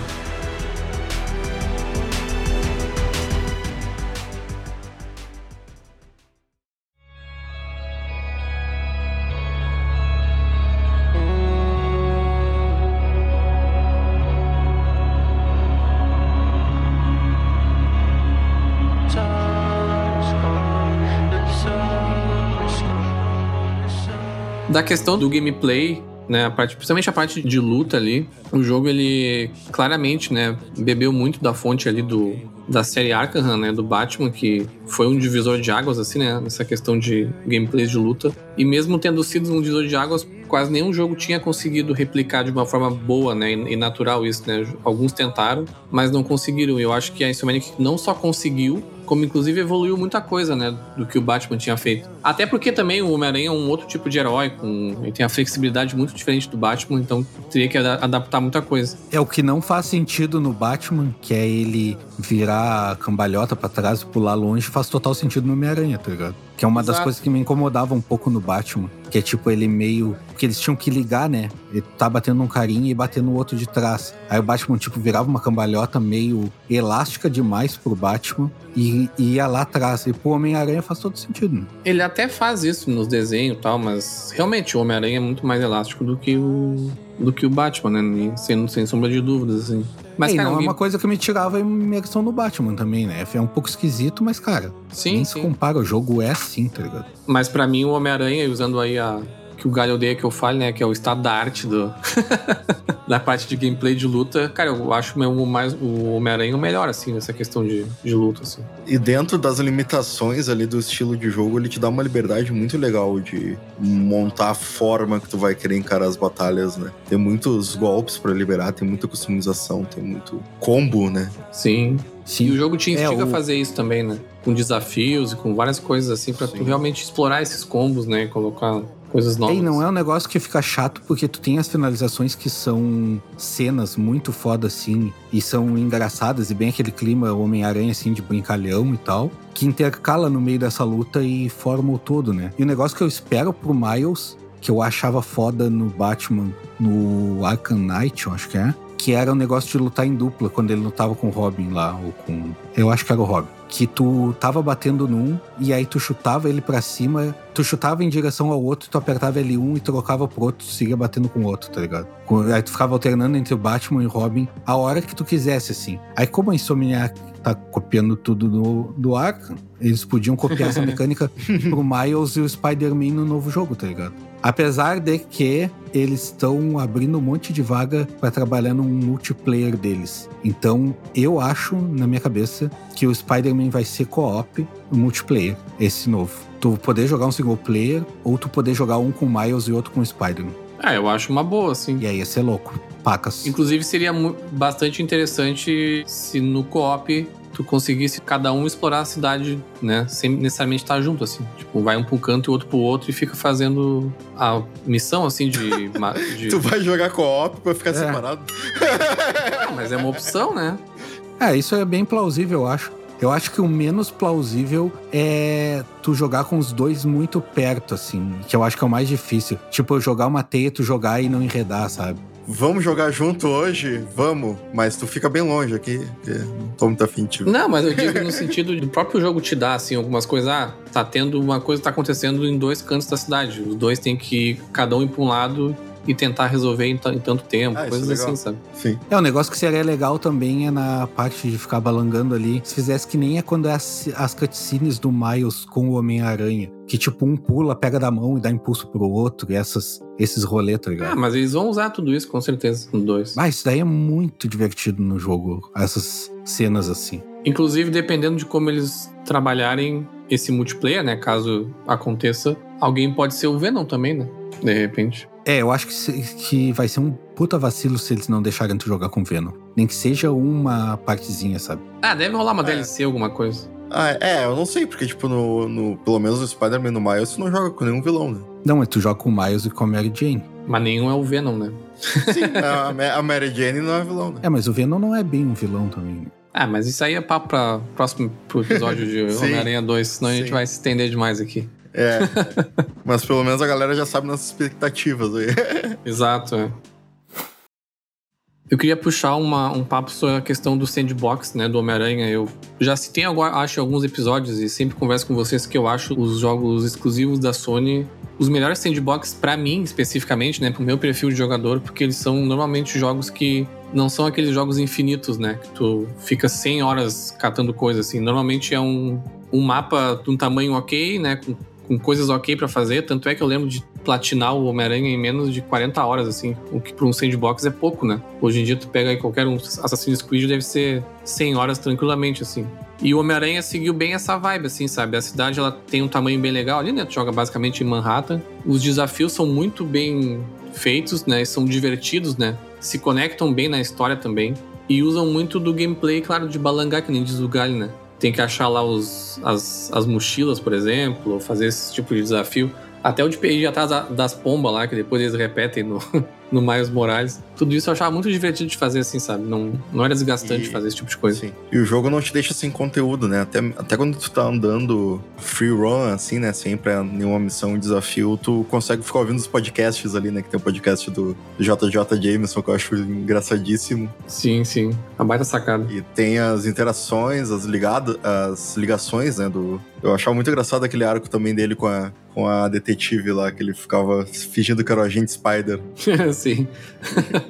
Da questão do gameplay, né, a parte, principalmente a parte de luta ali, o jogo ele claramente, né, bebeu muito da fonte ali do da série Arkham, né, do Batman, que foi um divisor de águas assim, né, nessa questão de gameplays de luta. E mesmo tendo sido um divisor de águas, quase nenhum jogo tinha conseguido replicar de uma forma boa, né, e natural isso, né? Alguns tentaram, mas não conseguiram. E eu acho que a Insomniac não só conseguiu, como inclusive evoluiu muita coisa, né, do que o Batman tinha feito. Até porque também o Homem-Aranha é um outro tipo de herói, com, ele tem a flexibilidade muito diferente do Batman, então teria que ada- adaptar muita coisa. É o que não faz sentido no Batman, que é ele virar a cambalhota pra trás e pular longe, faz total sentido no Homem-Aranha, tá ligado? Que é uma das Exato. coisas que me incomodava um pouco no Batman. Que é tipo, ele meio. Porque eles tinham que ligar, né? Ele tá batendo um carinha e batendo o outro de trás. Aí o Batman, tipo, virava uma cambalhota meio elástica demais pro Batman e e ia lá atrás. E pro Homem-Aranha faz todo sentido, né? Ele até faz isso nos desenhos e tal, mas realmente o Homem-Aranha é muito mais elástico do que o do que o Batman, né? Sem, sem sombra de dúvidas, assim. Mas, É, e cara, não é uma coisa que me tirava a imersão no Batman também, né? É um pouco esquisito, mas, cara, sim, nem se sim. compara. O jogo é assim, tá ligado? Mas pra mim, o Homem-Aranha, usando aí a. Que o Galho odeia que eu fale, né? Que é o estado da arte do. *laughs* da parte de gameplay de luta. Cara, eu acho o, mais, o Homem-Aranha o melhor, assim, nessa questão de, de luta, assim. E dentro das limitações ali do estilo de jogo, ele te dá uma liberdade muito legal de montar a forma que tu vai querer encarar as batalhas, né? Tem muitos golpes pra liberar, tem muita customização, tem muito combo, né? Sim. Sim. E o jogo te É, instiga o- a fazer isso também, né? Com desafios e com várias coisas assim, pra tu realmente explorar esses combos, né? E colocar coisas novas. E não é um negócio que fica chato porque tu tem as finalizações que são cenas muito foda assim e são engraçadas e bem aquele clima Homem-Aranha assim de brincalhão e tal, que intercala no meio dessa luta e forma o todo, né? E o negócio que eu espero pro Miles, que eu achava foda no Batman, no Arkham Knight, eu acho que é, que era o negócio de lutar em dupla quando ele lutava com o Robin lá, ou com. Eu acho que era o Robin. Que tu tava batendo num e aí tu chutava ele pra cima, tu chutava em direção ao outro, tu apertava L1 e trocava pro outro, tu seguia batendo com o outro, tá ligado? Aí tu ficava alternando entre o Batman e o Robin a hora que tu quisesse, assim. Aí como a Insomniac tá copiando tudo do, do Arkham, eles podiam copiar essa *laughs* mecânica pro Miles e o Spider-Man no novo jogo, tá ligado? Apesar de que eles estão abrindo um monte de vaga para trabalhar num multiplayer deles. Então, eu acho, na minha cabeça, que o Spider-Man vai ser co-op multiplayer, esse novo. Tu poder jogar um single player, ou tu poder jogar um com o Miles e outro com o Spider-Man. Ah, eu acho uma boa, assim. E aí ia ser louco. Pacas. Inclusive, seria bastante interessante se no co-op tu conseguisse cada um explorar a cidade, né? Sem necessariamente estar junto, assim. Tipo, vai um pro canto e outro pro outro e fica fazendo a missão, assim, de. *laughs* de- Tu vai jogar co-op pra ficar É. separado. Ah, Mas é uma opção, né? É, isso é bem plausível, eu acho. Eu acho que o menos plausível é tu jogar com os dois muito perto, assim. Que eu acho que é o mais difícil. Tipo, eu jogar uma teia, tu jogar e não enredar, sabe? Vamos jogar junto hoje? Vamos. Mas tu fica bem longe aqui. Não tô muito afim ver. Não, mas eu digo no sentido do próprio jogo te dar, assim, algumas coisas. Ah, tá tendo uma coisa tá acontecendo em dois cantos da cidade. Os dois têm que ir, cada um ir pra um lado e tentar resolver em, em tanto tempo. Ah, isso coisas é assim, sabe? Sim. É, um negócio que seria legal também é na parte de ficar balangando ali. Se fizesse que nem é quando é as, as cutscenes do Miles com o Homem-Aranha. Que tipo, um pula, pega da mão e dá impulso pro outro. E essas, esses rolês, tá Ah, ligado? mas eles vão usar tudo isso, com certeza, no dois. Mas isso daí é muito divertido no jogo. Essas cenas assim. Inclusive, dependendo de como eles trabalharem esse multiplayer, né? Caso aconteça, alguém pode ser o Venom também, né? De repente. É, eu acho que, se- que vai ser um puta vacilo se eles não deixarem tu jogar com Venom. Nem que seja uma partezinha, sabe? Ah, deve rolar uma É. DLC, alguma coisa. Ah, é, eu não sei, porque, tipo, no, no- pelo menos no Spider-Man no Miles, tu não joga com nenhum vilão, né? Não, mas tu joga com o Miles e com a Mary Jane. Mas nenhum é o Venom, né? Sim, a, Ma- a Mary Jane não é vilão, né? É, mas o Venom não é bem um vilão também. Ah, mas isso aí é papo pra próximo pro episódio de *laughs* Sim. Homem-Aranha 2, senão a gente Sim. vai se estender demais aqui. É. *laughs* Mas pelo menos a galera já sabe nossas expectativas aí. *laughs* Exato, é. Eu queria puxar uma- um papo sobre a questão do sandbox, né, do Homem-Aranha. Eu já citei, agora, acho, alguns episódios e sempre converso com vocês que eu acho os jogos exclusivos da Sony os melhores sandbox pra mim, especificamente, né, pro meu perfil de jogador, porque eles são normalmente jogos que não são aqueles jogos infinitos, né, que tu fica 100 horas catando coisa assim. Normalmente é um, um mapa de um tamanho ok, né, com com coisas ok pra fazer. Tanto é que eu lembro de platinar o Homem-Aranha em menos de 40 horas, assim. O que pra um sandbox é pouco, né? Hoje em dia tu pega aí qualquer um Assassin's Creed deve ser 100 horas tranquilamente, assim. E o Homem-Aranha seguiu bem essa vibe, assim, sabe? A cidade ela tem um tamanho bem legal ali, né? Tu joga basicamente em Manhattan. Os desafios são muito bem feitos, né? São divertidos, né? Se conectam bem na história também. E usam muito do gameplay, claro, de balangar, que nem diz o né? Tem que achar lá os, as, as mochilas, por exemplo, fazer esse tipo de desafio. Até o de ir atrás das pombas lá, que depois eles repetem no, *laughs* no Miles Morales. Tudo isso eu achava muito divertido de fazer assim, sabe? Não, não era desgastante E- fazer esse tipo de coisa. Sim. E o jogo não te deixa sem conteúdo, né? Até, até quando tu tá andando free run, assim, né? Sem pra nenhuma missão, desafio, tu consegue ficar ouvindo os podcasts ali, né? Que tem o podcast do JJ Jameson, que eu acho engraçadíssimo. Sim, sim. A baita sacada. E tem as interações, as ligadas, as ligações, né? Do... Eu achava muito engraçado aquele arco também dele com a, com a detetive lá, que ele ficava fingindo que era o agente Spider. *laughs* sim.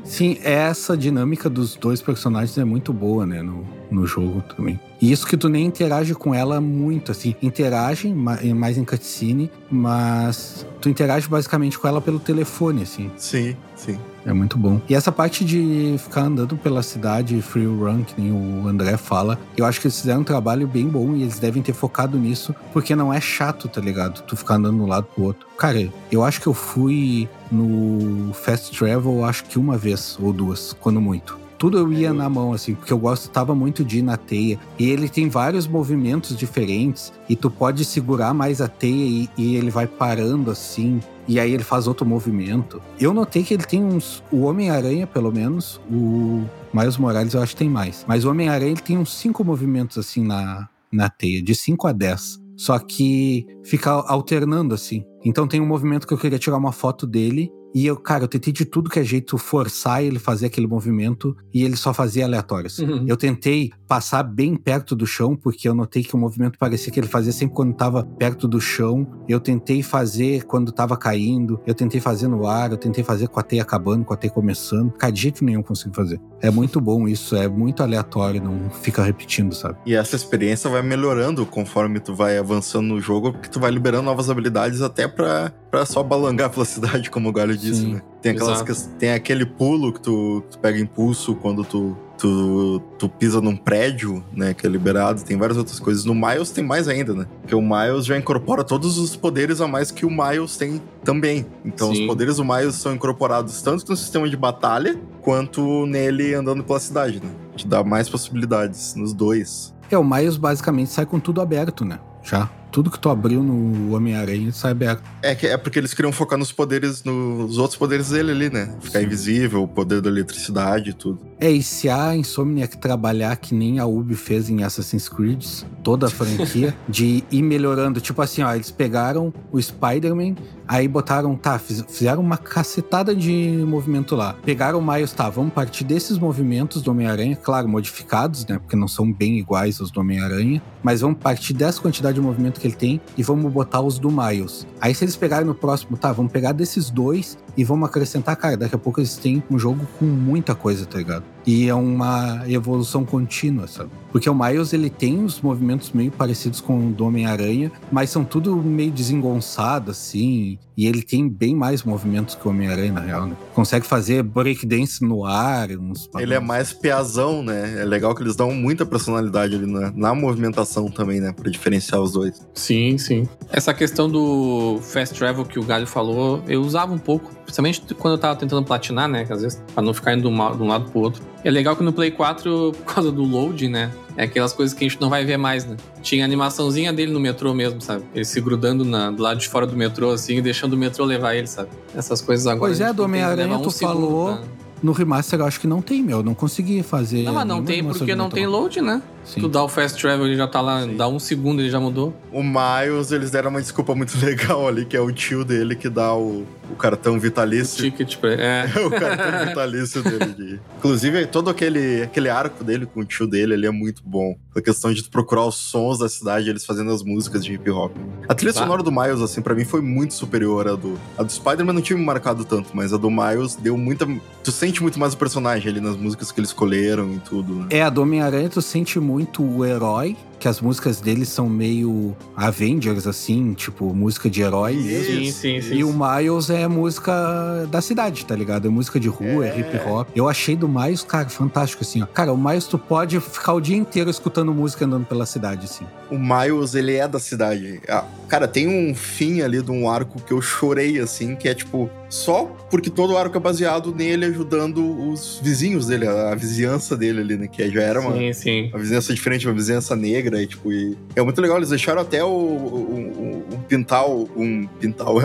Sim, essa dinâmica dos dois personagens é muito boa, né, no, no jogo também. E isso que tu nem interage com ela muito, assim. Interage ma- mais em cutscene, mas tu interage basicamente com ela pelo telefone, assim. Sim, sim. É muito bom. E essa parte de ficar andando pela cidade free run, que nem o André fala, eu acho que eles fizeram um trabalho bem bom e eles devem ter focado nisso, porque não é chato, tá ligado? Tu ficar andando de um lado pro outro. Cara, eu acho que eu fui no Fast Travel, acho que uma vez ou duas, quando muito. Tudo eu ia na mão, assim, porque eu gostava muito de ir na teia. E ele tem vários movimentos diferentes, e tu pode segurar mais a teia e, e ele vai parando assim. E aí ele faz outro movimento. Eu notei que ele tem uns. O Homem-Aranha, pelo menos. O Miles Morales eu acho que tem mais. Mas o Homem-Aranha ele tem uns cinco movimentos assim na, na teia, de 5 a 10. Só que fica alternando assim. Então tem um movimento que eu queria tirar uma foto dele. E eu, cara, eu tentei de tudo que é jeito forçar ele fazer aquele movimento e ele só fazia aleatórios. Uhum. Eu tentei passar bem perto do chão, porque eu notei que o movimento parecia que ele fazia sempre quando tava perto do chão. Eu tentei fazer quando tava caindo. Eu tentei fazer no ar. Eu tentei fazer com a teia acabando, com a teia começando. Cara, de jeito nenhum eu consigo fazer. É muito bom isso. É muito aleatório, não fica repetindo, sabe? E essa experiência vai melhorando conforme tu vai avançando no jogo, porque tu vai liberando novas habilidades até pra, pra só balangar pela cidade, como o Galho disse, Sim, né? Tem, aquelas, que- tem aquele pulo que tu, tu pega impulso quando tu, tu, tu pisa num prédio, né? Que é liberado. Tem várias outras coisas. No Miles tem mais ainda, né? Porque o Miles já incorpora todos os poderes a mais que o Miles tem também. Então os Sim. poderes do Miles são incorporados tanto no sistema de batalha quanto nele andando pela cidade, né? Te dá mais possibilidades nos dois. É, o Miles basicamente sai com tudo aberto, né? Já. Tudo que tu abriu no Homem-Aranha sai aberto. É, que é porque eles queriam focar nos poderes, nos outros poderes dele ali, né? Ficar Sim. invisível, o poder da eletricidade e tudo. É, e se a Insomniac trabalhar que nem a Ubi fez em Assassin's Creed, toda a franquia, *laughs* de ir melhorando. Tipo assim, ó, eles pegaram o Spider-Man, aí botaram, tá, fiz- fizeram uma cacetada de movimento lá. Pegaram o Miles, tá, vamos partir desses movimentos do Homem-Aranha, claro, modificados, né, porque não são bem iguais aos do Homem-Aranha, mas vamos partir dessa quantidade de movimento que ele tem e vamos botar os do Miles. Aí se eles pegarem no próximo, tá, vamos pegar desses dois e vamos acrescentar, cara, daqui a pouco eles têm um jogo com muita coisa, tá ligado? E é uma evolução contínua, sabe? Porque o Miles, ele tem os movimentos meio parecidos com o do Homem-Aranha, mas são tudo meio desengonçado, assim. E ele tem bem mais movimentos que o Homem-Aranha, na real, né? Consegue fazer breakdance no ar, uns Ele é mais peazão, né? É legal que eles dão muita personalidade ali na, na movimentação também, né? Pra diferenciar os dois. Sim, sim. Essa questão do fast travel que o Galho falou, eu usava um pouco, principalmente quando eu tava tentando platinar, né? Que às vezes, pra não ficar indo de um lado pro outro. É legal que no Play 4, por causa do loading, né? É aquelas coisas que a gente não vai ver mais, né? Tinha a animaçãozinha dele no metrô mesmo, sabe? Ele se grudando na- do lado de fora do metrô, assim, e deixando o metrô levar ele, sabe? Essas coisas agora. Pois é, do Homem-Aranha um tu segundo falou. pra- No remaster eu acho que não tem, meu. Eu não consegui fazer. Não, mas não tem porque não tem load, né? Sim. Tu dá o fast travel, ele já tá lá, Sim. dá um segundo, ele já mudou. O Miles, eles deram uma desculpa muito *laughs* legal ali, que é o tio dele que dá o, o cartão vitalício. Ticket pra. É. *laughs* o cartão vitalício dele. de- Inclusive, todo aquele, aquele arco dele com o tio dele, ele é muito bom. A questão de tu procurar os sons da cidade, eles fazendo as músicas de hip hop. A trilha sonora do Miles, assim, pra mim foi muito superior à do... A do Spider-Man não tinha me marcado tanto, mas a do Miles deu muita... Tu sente muito mais o personagem ali nas músicas que eles escolheram e tudo, né? É, a do Homem-Aranha tu sente muito o herói, que as músicas dele são meio Avengers, assim, tipo, música de herói mesmo. Sim, sim, sim. E o Miles é música da cidade, tá ligado? É música de rua, é, hip hop. Eu achei do Miles, cara, fantástico, assim, ó. Cara, o Miles tu pode ficar o dia inteiro escutando música andando pela cidade, assim. O Miles, ele é da cidade. Ah, cara, tem um fim ali de um arco que eu chorei, assim, que é tipo, só porque todo o arco é baseado nele ajudando os vizinhos dele, a vizinhança dele ali, né? Que já era uma, Sim, sim. uma vizinhança diferente, uma vizinhança negra, e tipo, e é muito legal. Eles deixaram até o, o, o, o pintal, um pintal *laughs* é.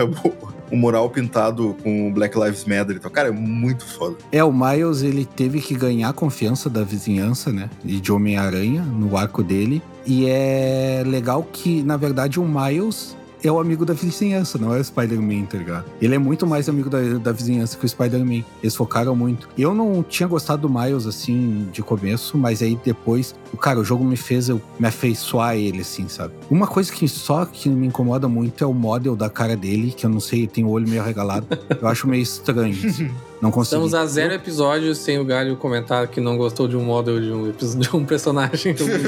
Um mural pintado com Black Lives Matter. Então, cara, é muito foda. É, o Miles, ele teve que ganhar a confiança da vizinhança, né? E de Homem-Aranha no arco dele. E é legal que, na verdade, o Miles é o amigo da vizinhança, não é o Spider-Man, tá ligado? Ele é muito mais amigo da, da vizinhança que o Spider-Man. Eles focaram muito. Eu não tinha gostado do Miles, assim, de começo, mas aí depois, cara, o jogo me fez eu me afeiçoar a ele, assim, sabe? Uma coisa que só que me incomoda muito é o model da cara dele, que eu não sei, tem o olho meio arregalado. eu acho meio estranho, assim. *laughs* Não consegui. Estamos a zero episódios sem o Galho comentar que não gostou de um model de um, *laughs* de um personagem do jogo.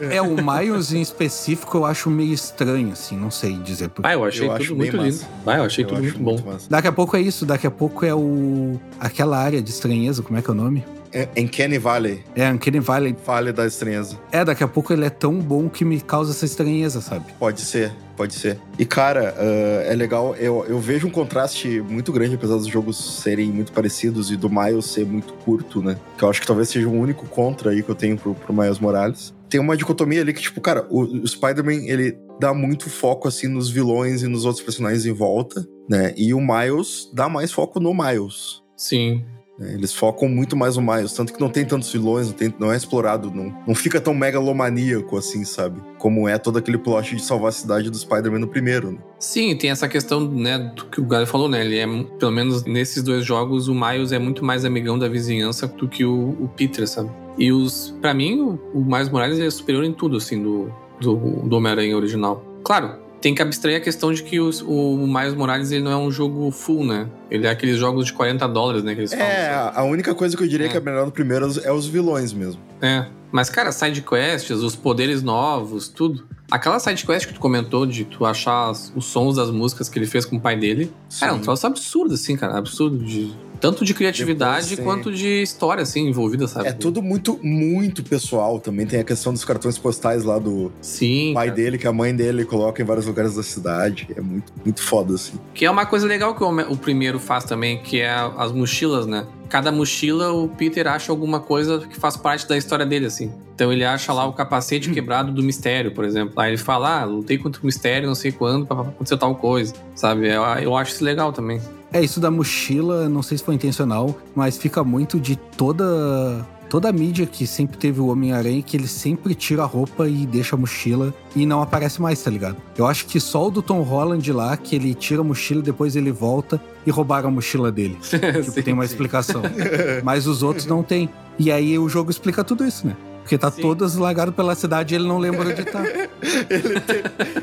*laughs* É, o Miles em específico eu acho meio estranho, assim, não sei dizer por Ah, eu achei Eu acho tudo muito lindo. massa. Ah, eu achei Eu tudo muito bom. massa. Daqui a pouco é isso, daqui a pouco é o. aquela área de estranheza, como é que é o nome? É, em Kenny Valley, É Uncanny Valley. Vale da Estranheza. É, daqui a pouco ele é tão bom que me causa essa estranheza, sabe? Pode ser, pode ser. E, cara, ah, é legal, eu, eu vejo um contraste muito grande, apesar dos jogos serem muito parecidos e do Miles ser muito curto, né? Que eu acho que talvez seja o único contra aí que eu tenho pro, pro Miles Morales. Tem uma dicotomia ali que, tipo, cara, o, o Spider-Man, ele dá muito foco, assim, nos vilões e nos outros personagens em volta, né? E o Miles dá mais foco no Miles. Sim. Né? Eles focam muito mais no Miles, tanto que não tem tantos vilões, não, tem- não é explorado, não, não fica tão megalomaníaco assim, sabe? Como é todo aquele plot de salvar a cidade do Spider-Man no primeiro. Né? Sim, tem essa questão, né, do que o Galho falou, né? Ele é, pelo menos nesses dois jogos, o Miles é muito mais amigão da vizinhança do que o, o Peter, sabe? E os. para mim, o, o Miles Morales é superior em tudo, assim, do, do, do Homem-Aranha original. Claro, tem que abstrair a questão de que os- o Miles Morales ele não é um jogo full, né? Ele é aqueles jogos de 40 dólares, né? Que eles falam. É, a única coisa que eu diria É. que é melhor no primeiro é os vilões mesmo. É. Mas, cara, side quests, os poderes novos, tudo. Aquela side quest que tu comentou de tu achar os sons das músicas que ele fez com o pai dele. Cara, é um Sim. troço absurdo, assim, cara. Absurdo. De, tanto de criatividade Depois quanto de história, assim, envolvida, sabe? É tudo muito, muito pessoal. Também tem a questão dos cartões postais lá do Sim. pai cara. dele, que a mãe dele coloca em vários lugares da cidade. É muito, muito foda, assim. Que é uma coisa legal que o primeiro faz também, que é as mochilas, né? Cada mochila, o Peter acha alguma coisa que faz parte da história dele, assim. Então ele acha lá o capacete quebrado do mistério, por exemplo. Aí ele fala, ah, lutei contra o mistério, não sei quando, pra acontecer tal coisa. Sabe? Eu, eu acho isso legal também. É, isso da mochila, não sei se foi intencional, mas fica muito de toda. Toda a mídia que sempre teve o Homem-Aranha, que ele sempre tira a roupa e deixa a mochila e não aparece mais, tá ligado? Eu acho que só o do Tom Holland lá, que ele tira a mochila, depois ele volta e roubaram a mochila dele. *laughs* Tipo, Sim, tem uma sim. explicação. *laughs* Mas os outros não tem. E aí o jogo explica tudo isso, né? Porque tá Sim. todas largado pela cidade e ele não lembra onde tá. *laughs* ele, tem,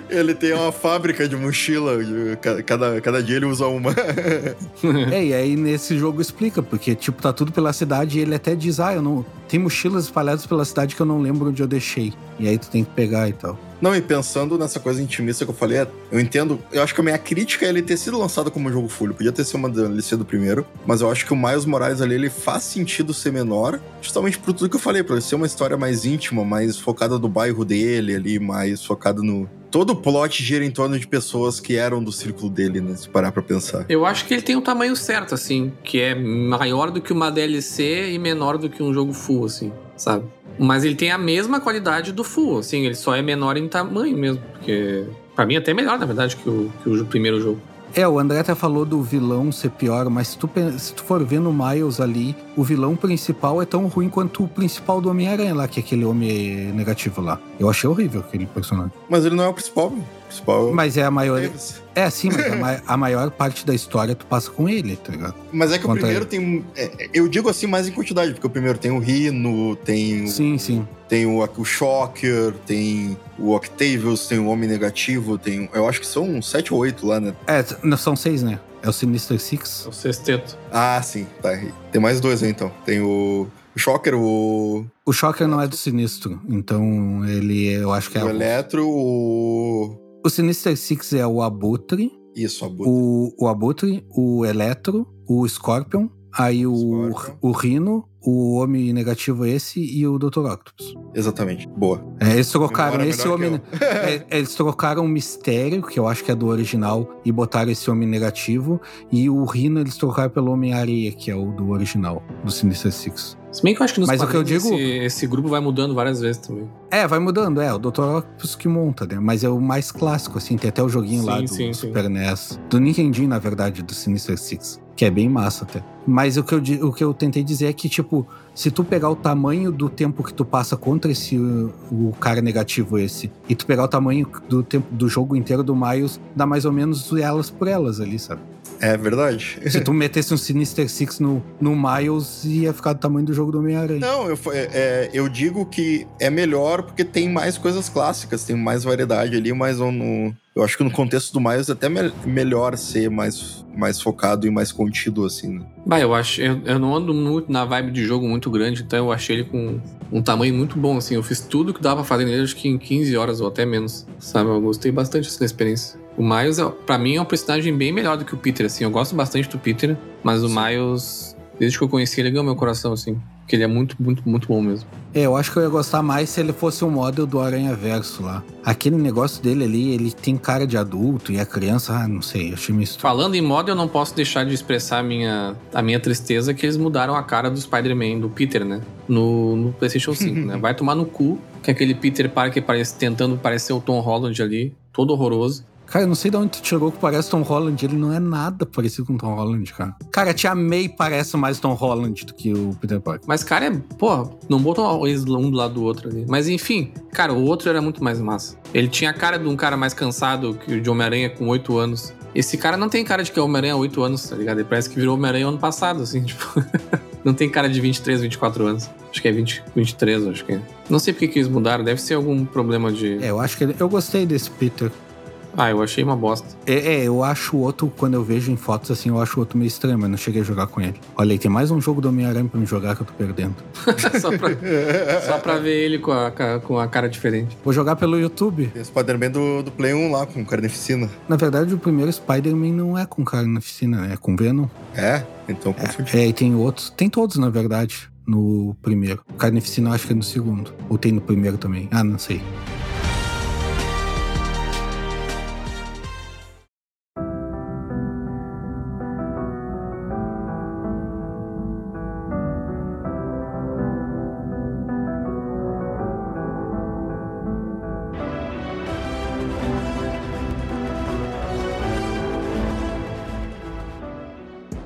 ele tem uma fábrica de mochila. Cada, cada dia ele usa uma. *laughs* *laughs* É, e aí nesse jogo explica, porque, tipo, tá tudo pela cidade e ele até diz, ah, eu não. Tem mochilas espalhadas pela cidade que eu não lembro onde eu deixei. E aí tu tem que pegar e tal. Não, e pensando nessa coisa intimista que eu falei, é, eu entendo. Eu acho que a minha crítica é ele ter sido lançado como jogo full. Podia ter sido uma DLC do primeiro, mas eu acho que o Miles Morales ali ele faz sentido ser menor, justamente por tudo que eu falei, pra ele ser uma história mais íntima, mais focada no bairro dele ali, mais focada no. Todo o plot gira em torno de pessoas que eram do círculo dele, né? Se parar pra pensar. Eu acho que ele tem o tamanho certo, assim, que é maior do que uma DLC e menor do que um jogo full, assim, sabe? Mas ele tem a mesma qualidade do full, assim, ele só é menor em tamanho mesmo, porque pra mim é até melhor, na verdade, que o, que o primeiro jogo. É, o André até falou do vilão ser pior, mas se tu, se tu for ver no Miles ali, o vilão principal é tão ruim quanto o principal do Homem-Aranha lá, que é aquele homem negativo lá. Eu achei horrível aquele personagem. Mas ele não é o principal, meu. Mas é a é maior. Davis. É, sim, mas a, ma- a maior parte da história tu passa com ele, tá ligado? Mas é que o primeiro tem. um- é, eu digo assim mais em quantidade, porque o primeiro tem o Rino, tem o Sim, sim. Tem o, o Shocker, tem o Octavius, tem o Homem Negativo, tem. Eu acho que são sete ou oito lá, né? É, são seis, né? É o Sinister Six. É o sexteto. Ah, sim. Tá. Tem mais dois aí então. Tem o O Shocker, o, O Shocker não é do Sinistro, então ele, eu acho que é... o Eletro, o. O Sinister Six é o Abutre, Isso, a Buda. o, o Abutre, o Eletro, o Scorpion, aí o, Scorpion. o Rhino, o Homem Negativo esse e o Dr. Octopus. Exatamente. Boa. É, eles trocaram Memória esse Homem... É, eles trocaram o Mistério, que eu acho que é do original, e botaram esse Homem Negativo, e o Rhino eles trocaram pelo Homem-Areia, que é o do original, do Sinister Six. Se bem que eu acho que nos Mas o que eu digo- esse, esse grupo vai mudando várias vezes também. É, vai mudando, é, o Dr. Octopus que monta, né? Mas é o mais clássico, assim, tem até o joguinho Sim, lá do sim, sim. Super NES. Do Nintendinho, na verdade, do Sinister Six. Que é bem massa até. Mas o que, eu, o que eu tentei dizer é que, tipo, se tu pegar o tamanho do tempo que tu passa contra esse o cara negativo esse, e tu pegar o tamanho do tempo do jogo inteiro do Miles, dá mais ou menos elas por elas ali, sabe? É verdade. Se tu metesse um Sinister Six no, no Miles, ia ficar do tamanho do jogo do Homem-Aranha. Não, eu, fa- é, eu digo que é melhor porque tem mais coisas clássicas, tem mais variedade ali, mas no, eu acho que no contexto do Miles é até me- melhor ser mais, mais focado e mais contido, assim. né? Bah, eu acho. Eu, eu não ando muito na vibe de jogo muito grande, então eu achei ele com um tamanho muito bom, assim. Eu fiz tudo que dava pra fazer nele, acho que em 15 horas ou até menos. Sabe? Eu gostei bastante assim, da experiência. O Miles, é- pra mim, é um personagem bem melhor do que o Peter, assim. Eu gosto bastante do Peter, mas o Miles, desde que eu conheci ele, ganhou meu coração, assim. Porque ele é muito, muito, muito bom mesmo. É, eu acho que eu ia gostar mais se ele fosse um model do Aranha Verso lá. Aquele negócio dele ali, ele tem cara de adulto e a criança, ah, não sei, achei meio estranho. Falando em moda, eu não posso deixar de expressar a minha, a minha tristeza que eles mudaram a cara do Spider-Man, do Peter, né? No, no PlayStation 5, *laughs* né? Vai tomar no cu, que aquele Peter Parker parece, tentando parecer o Tom Holland ali, todo horroroso. Cara, eu não sei de onde tu tirou que parece Tom Holland. Ele não é nada parecido com Tom Holland, cara. Cara, a Tia May parece mais Tom Holland do que o Peter Parker. Mas, cara, é, pô, não botam eles um do lado do outro ali. Mas enfim, cara, o outro era muito mais massa. Ele tinha a cara de um cara mais cansado que o de Homem-Aranha com 8 anos. Esse cara não tem cara de que é Homem-Aranha há 8 anos, tá ligado? Ele parece que virou Homem-Aranha ano passado, assim, *laughs* tipo. não tem cara de 23, 24 anos. Acho que é 20, 23, acho que é. Não sei porque que eles mudaram, deve ser algum problema de. É, eu acho que ele, eu gostei desse Peter. Ah, eu achei uma bosta. É, é, eu acho o outro, quando eu vejo em fotos assim, eu acho o outro meio estranho, mas não cheguei a jogar com ele. Olha aí, tem mais um jogo do Homem-Aranha pra me jogar que eu tô perdendo. *laughs* só, pra, só pra ver ele com a, com a cara diferente. Vou jogar pelo YouTube. Tem o Spider-Man do, do Play 1 lá, com carnificina. Na verdade, o primeiro Spider-Man não é com cara na oficina, né? É com Venom. É? Então confundi. É, e tem outros. Tem todos, na verdade, no primeiro. Carnificina eu acho que é no segundo. Ou tem no primeiro também. Ah, não sei.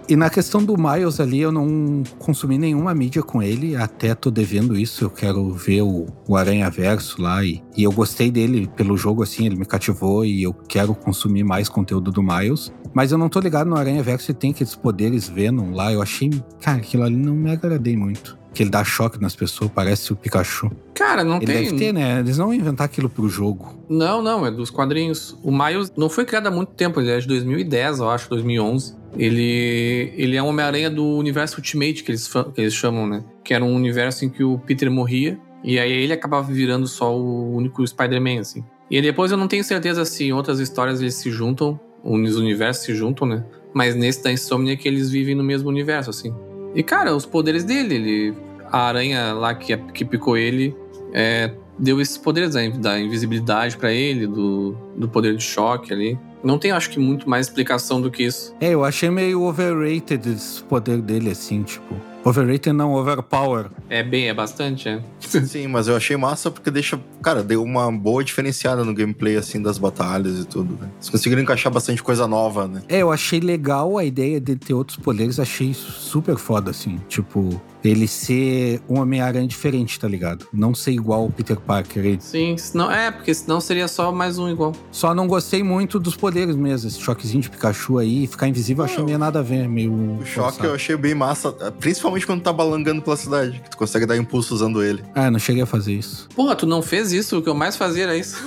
E na questão do Miles ali, eu não consumi nenhuma mídia com ele, até tô devendo isso. Eu quero ver o, o Aranha Verso lá e, e eu gostei dele pelo jogo, assim, ele me cativou e eu quero consumir mais conteúdo do Miles. Mas eu não tô ligado no Aranha Verso e tem aqueles poderes Venom lá. Eu achei, cara, aquilo ali não me agradei muito. Que ele dá choque nas pessoas, parece o Pikachu. Cara, não Ele tem. deve ter, né? Eles não vão inventar aquilo pro jogo. Não, não, é dos quadrinhos. O Miles não foi criado há muito tempo, ele é de 2010, eu acho, 2011. Ele, ele é um Homem-Aranha do universo Ultimate, que eles, que eles chamam, né? Que era um universo em que o Peter morria, e aí ele acabava virando só o único Spider-Man, assim. E depois eu não tenho certeza se em outras histórias eles se juntam, os universos se juntam, né? Mas nesse da Insomnia que eles vivem no mesmo universo, assim. E, cara, os poderes dele, ele... A aranha lá que, que picou ele é, deu esses poderes da, da invisibilidade pra ele, do, do poder de choque ali. Não tem, acho que, muito mais explicação do que isso. É, eu achei meio overrated esse poder dele, assim, tipo. Overrated não, overpower. É bem, é bastante, é. *laughs* Sim, mas eu achei massa porque deixa. Cara, deu uma boa diferenciada no gameplay, assim, das batalhas e tudo, né? Eles conseguiram encaixar bastante coisa nova, né? É, eu achei legal a ideia de ter outros poderes, achei super foda, assim. Tipo, ele ser um Homem-Aranha diferente, tá ligado? Não ser igual o Peter Parker. Ele- Sim, senão, é, porque senão seria só mais um igual. Só não gostei muito dos poderes mesmo. Esse choquezinho de Pikachu aí, ficar invisível, eu achei meio nada a ver, meio. O choque forçado. eu achei bem massa, principalmente quando tá balangando pela cidade, que tu consegue dar impulso usando ele. Ah, não cheguei a fazer isso. Porra, tu não fez isso? O que eu mais fazia era isso.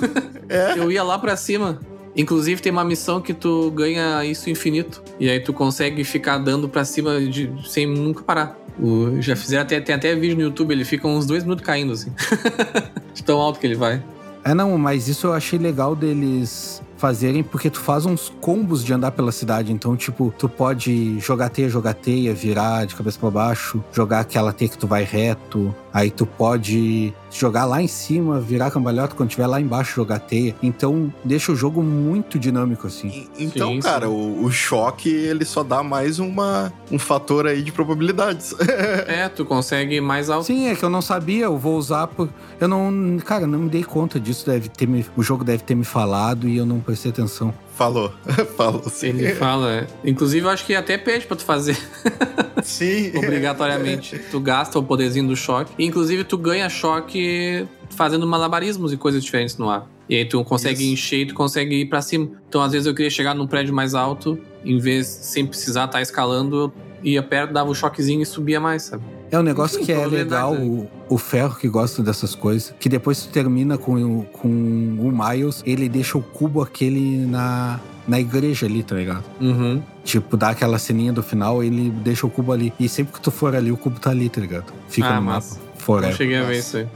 É. *laughs* Eu ia lá pra cima. Inclusive tem uma missão que tu ganha isso infinito. E aí tu consegue ficar dando pra cima de- sem nunca parar. O, já fizeram até, tem até vídeo no YouTube, ele fica uns dois minutos caindo, assim. *laughs* De tão alto que ele vai. É, não, mas isso eu achei legal deles fazerem, porque tu faz uns combos de andar pela cidade. Então, tipo, tu pode jogar teia, jogar teia, virar de cabeça para baixo, jogar aquela teia que tu vai reto. Aí tu pode jogar lá em cima, virar cambalhota quando estiver lá embaixo jogar teia. Então, deixa o jogo muito dinâmico, assim. E- Então, Sim, cara, sim. O, o choque, ele só dá mais uma, um fator aí de probabilidades. *laughs* É, tu consegue mais alto. Sim, é que eu não sabia, eu vou usar por. Eu não. Cara, não me dei conta disso. Deve ter me... O jogo deve ter me falado e eu não prestei atenção. Falou. *laughs* Falou, sim. Ele fala, é. Inclusive, eu acho que até pede pra tu fazer *laughs* Sim. obrigatoriamente. tu gasta o poderzinho do choque. E, inclusive, tu ganha choque fazendo malabarismos e coisas diferentes no ar. E aí tu consegue Isso. encher e tu consegue ir pra cima. Então, às vezes, eu queria chegar num prédio mais alto, em vez, sem precisar estar escalando, eu ia perto, dava um choquezinho e subia mais, sabe? É um negócio que é legal, o, o Ferro que gosta dessas coisas, que depois tu termina com, o- com o Miles, ele deixa o cubo aquele na, na igreja ali, tá ligado? Uhum. Tipo, dá aquela ceninha do final, ele deixa o cubo ali. E sempre que tu for ali, o cubo tá ali, tá ligado? Fica Ah, no massa. mapa. Não Forever. cheguei a ver isso aí.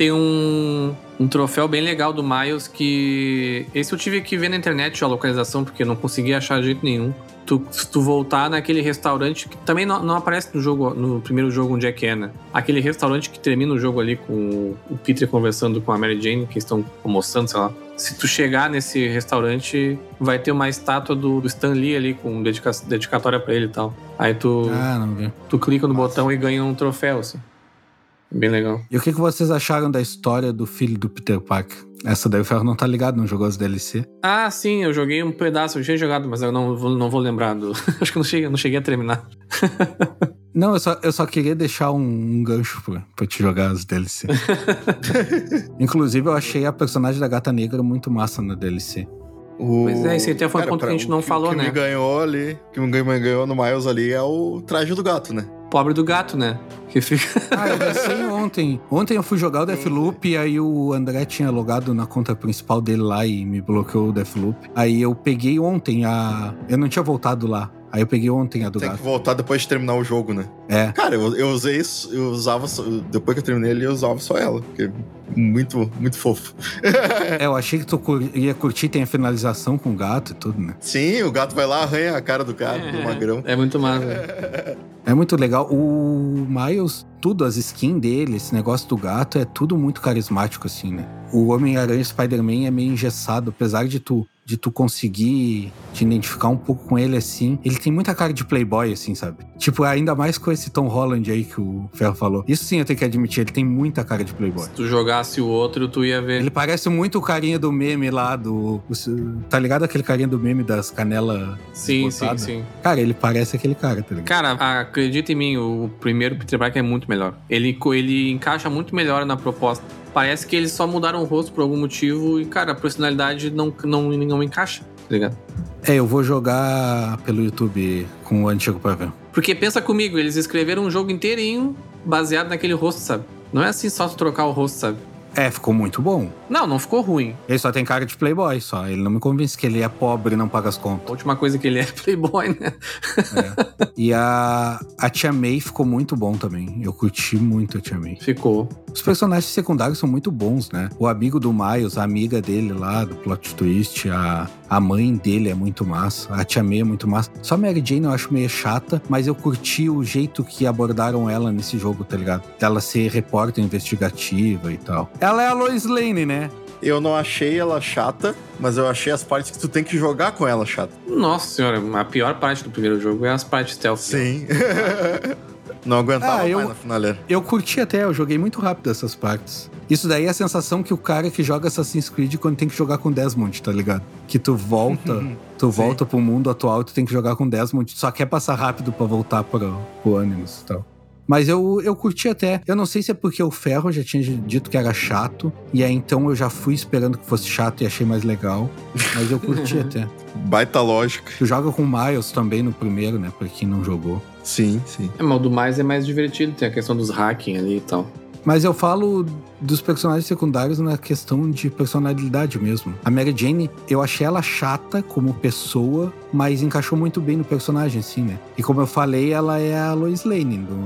Tem um, um troféu bem legal do Miles que. Esse eu tive que ver na internet a localização, porque eu não consegui achar de jeito nenhum. Tu, se tu voltar naquele restaurante que também não, não aparece no jogo, no primeiro jogo onde é que é, né? Aquele restaurante que termina o jogo ali com o Peter conversando com a Mary Jane, que estão almoçando, sei lá. Se tu chegar nesse restaurante, vai ter uma estátua do, do Stan Lee ali com dedica, dedicatória pra ele e tal. Aí tu, Ah, tu clica no botão e ganha um troféu, assim. Bem legal. E o que, que vocês acharam da história do filho do Peter Parker? Essa daí o Ferro não tá ligado, não jogou as DLC. Ah, sim, eu joguei um pedaço, eu tinha jogado, mas eu não, vou- não vou lembrar do. *laughs* Acho que eu não cheguei, não cheguei a terminar. *laughs* Não, eu só, eu só queria deixar um, um gancho pra, pra te jogar as DLC. *laughs* Inclusive, eu achei a personagem da Gata Negra muito massa na DLC. O- Pois é, esse até foi um ponto que a gente não o que- falou, o que né? me ganhou ali, o que me ganhou no Miles ali é o traje do gato, né? Pobre do gato, né? Que fica. Ah, eu lancei *laughs* ontem. Ontem eu fui jogar o Deathloop e aí o André tinha logado na conta principal dele lá e me bloqueou o Deathloop. Aí eu peguei ontem a. Eu não tinha voltado lá. Aí eu peguei ontem a do Tem que gato. voltar depois de terminar o jogo, né? É. Cara, eu, eu usei isso, eu usava só, depois que eu terminei ele, eu usava só ela, porque é muito, muito fofo. É, eu achei que tu ia curtir, tem a finalização com o gato e tudo, né? Sim, o gato vai lá, arranha a cara do cara, do magrão. É muito massa. É muito legal. O Miles, tudo, as skins dele, esse negócio do gato, é tudo muito carismático, assim, né? O Homem-Aranha Spider-Man é meio engessado, apesar de tu, de tu conseguir te identificar um pouco com ele, assim. Ele tem muita cara de playboy, assim, sabe? Tipo, ainda mais com esse Tom Holland aí que o Ferro falou. Isso sim eu tenho que admitir, ele tem muita cara de playboy. Se tu jogasse o outro, tu ia ver. Ele parece muito o carinha do meme lá do. o- Tá ligado aquele carinha do meme das canelas? Sim, sim, sim. Cara, ele parece aquele cara, tá ligado? Cara, acredita em mim, o primeiro Peter Parker é muito melhor. Ele, ele encaixa muito melhor na proposta. Parece que eles só mudaram o rosto por algum motivo e, cara, a personalidade não, não, não encaixa, tá ligado? É, eu vou jogar pelo YouTube com o antigo pra ver. Porque pensa comigo, eles escreveram um jogo inteirinho baseado naquele rosto, sabe? Não é assim só tu trocar o rosto, sabe? É, ficou muito bom. Não, não ficou ruim. Ele só tem cara de playboy, só. Ele não me convence que ele é pobre e não paga as A contas. última coisa que ele é playboy, né? E a, a Tia May ficou muito bom também. Eu curti muito a Tia May. Ficou. Os personagens secundários são muito bons, né? O amigo do Miles, a amiga dele lá, do plot twist, a, a mãe dele é muito massa, a Tia May é muito massa. Só a Mary Jane eu acho meio chata, mas eu curti o jeito que abordaram ela nesse jogo, tá ligado? Dela ser repórter investigativa e tal. Ela é a Lois Lane, né? Eu não achei ela chata, mas eu achei as partes que tu tem que jogar com ela chata. Nossa senhora, a pior parte do primeiro jogo é as partes stealth. Sim. *laughs* não aguentava Ah, eu- mais na finaleira. Eu curti até, eu joguei muito rápido essas partes. Isso daí é a sensação que o cara que joga Assassin's Creed quando tem que jogar com Desmond, tá ligado? Que tu volta, tu volta pro mundo atual e tu tem que jogar com Desmond, tu só quer passar rápido pra voltar pro, pro Animus e tal. Mas eu, eu curti até. Eu não sei se é porque o Ferro já tinha dito que era chato, e aí então eu já fui esperando que fosse chato e achei mais legal. Mas eu curti *laughs* até. Baita lógica. Tu joga com o Miles também no primeiro, né? Pra quem não jogou. Sim, sim. É, mas o do mais é mais divertido, tem a questão dos hacking ali e tal. Mas eu falo dos personagens secundários na questão de personalidade mesmo. A Mary Jane, eu achei ela chata como pessoa, mas encaixou muito bem no personagem, assim, né? E como eu falei, ela é a Lois Lane, do...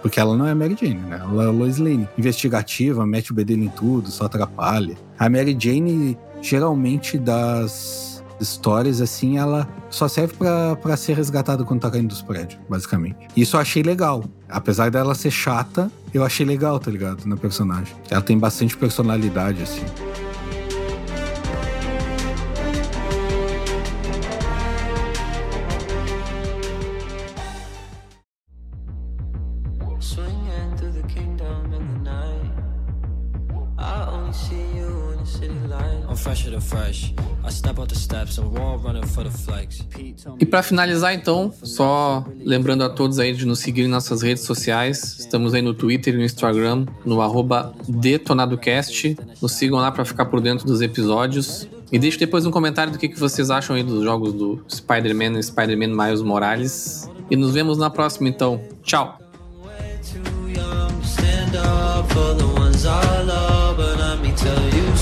porque ela não é a Mary Jane, né? Ela é a Lois Lane. Investigativa, mete o bedelho em tudo, só atrapalha. A Mary Jane, geralmente das histórias, assim, ela só serve para ser resgatada quando tá caindo dos prédios, basicamente. Isso eu achei legal. Apesar dela ser chata, eu achei legal, tá ligado? Na personagem. Ela tem bastante personalidade, assim. Swinging through the kingdom in the night. I only see you in the city light. I'm fresher than fresh. E para finalizar, então, só lembrando a todos aí de nos seguir em nossas redes sociais. Estamos aí no Twitter e no Instagram, no arroba DetonadoCast. Nos sigam lá para ficar por dentro dos episódios. E deixe depois um comentário do que, que vocês acham aí dos jogos do Spider-Man e Spider-Man Miles Morales. E nos vemos na próxima, então. Tchau! For the ones I love, but let me tell you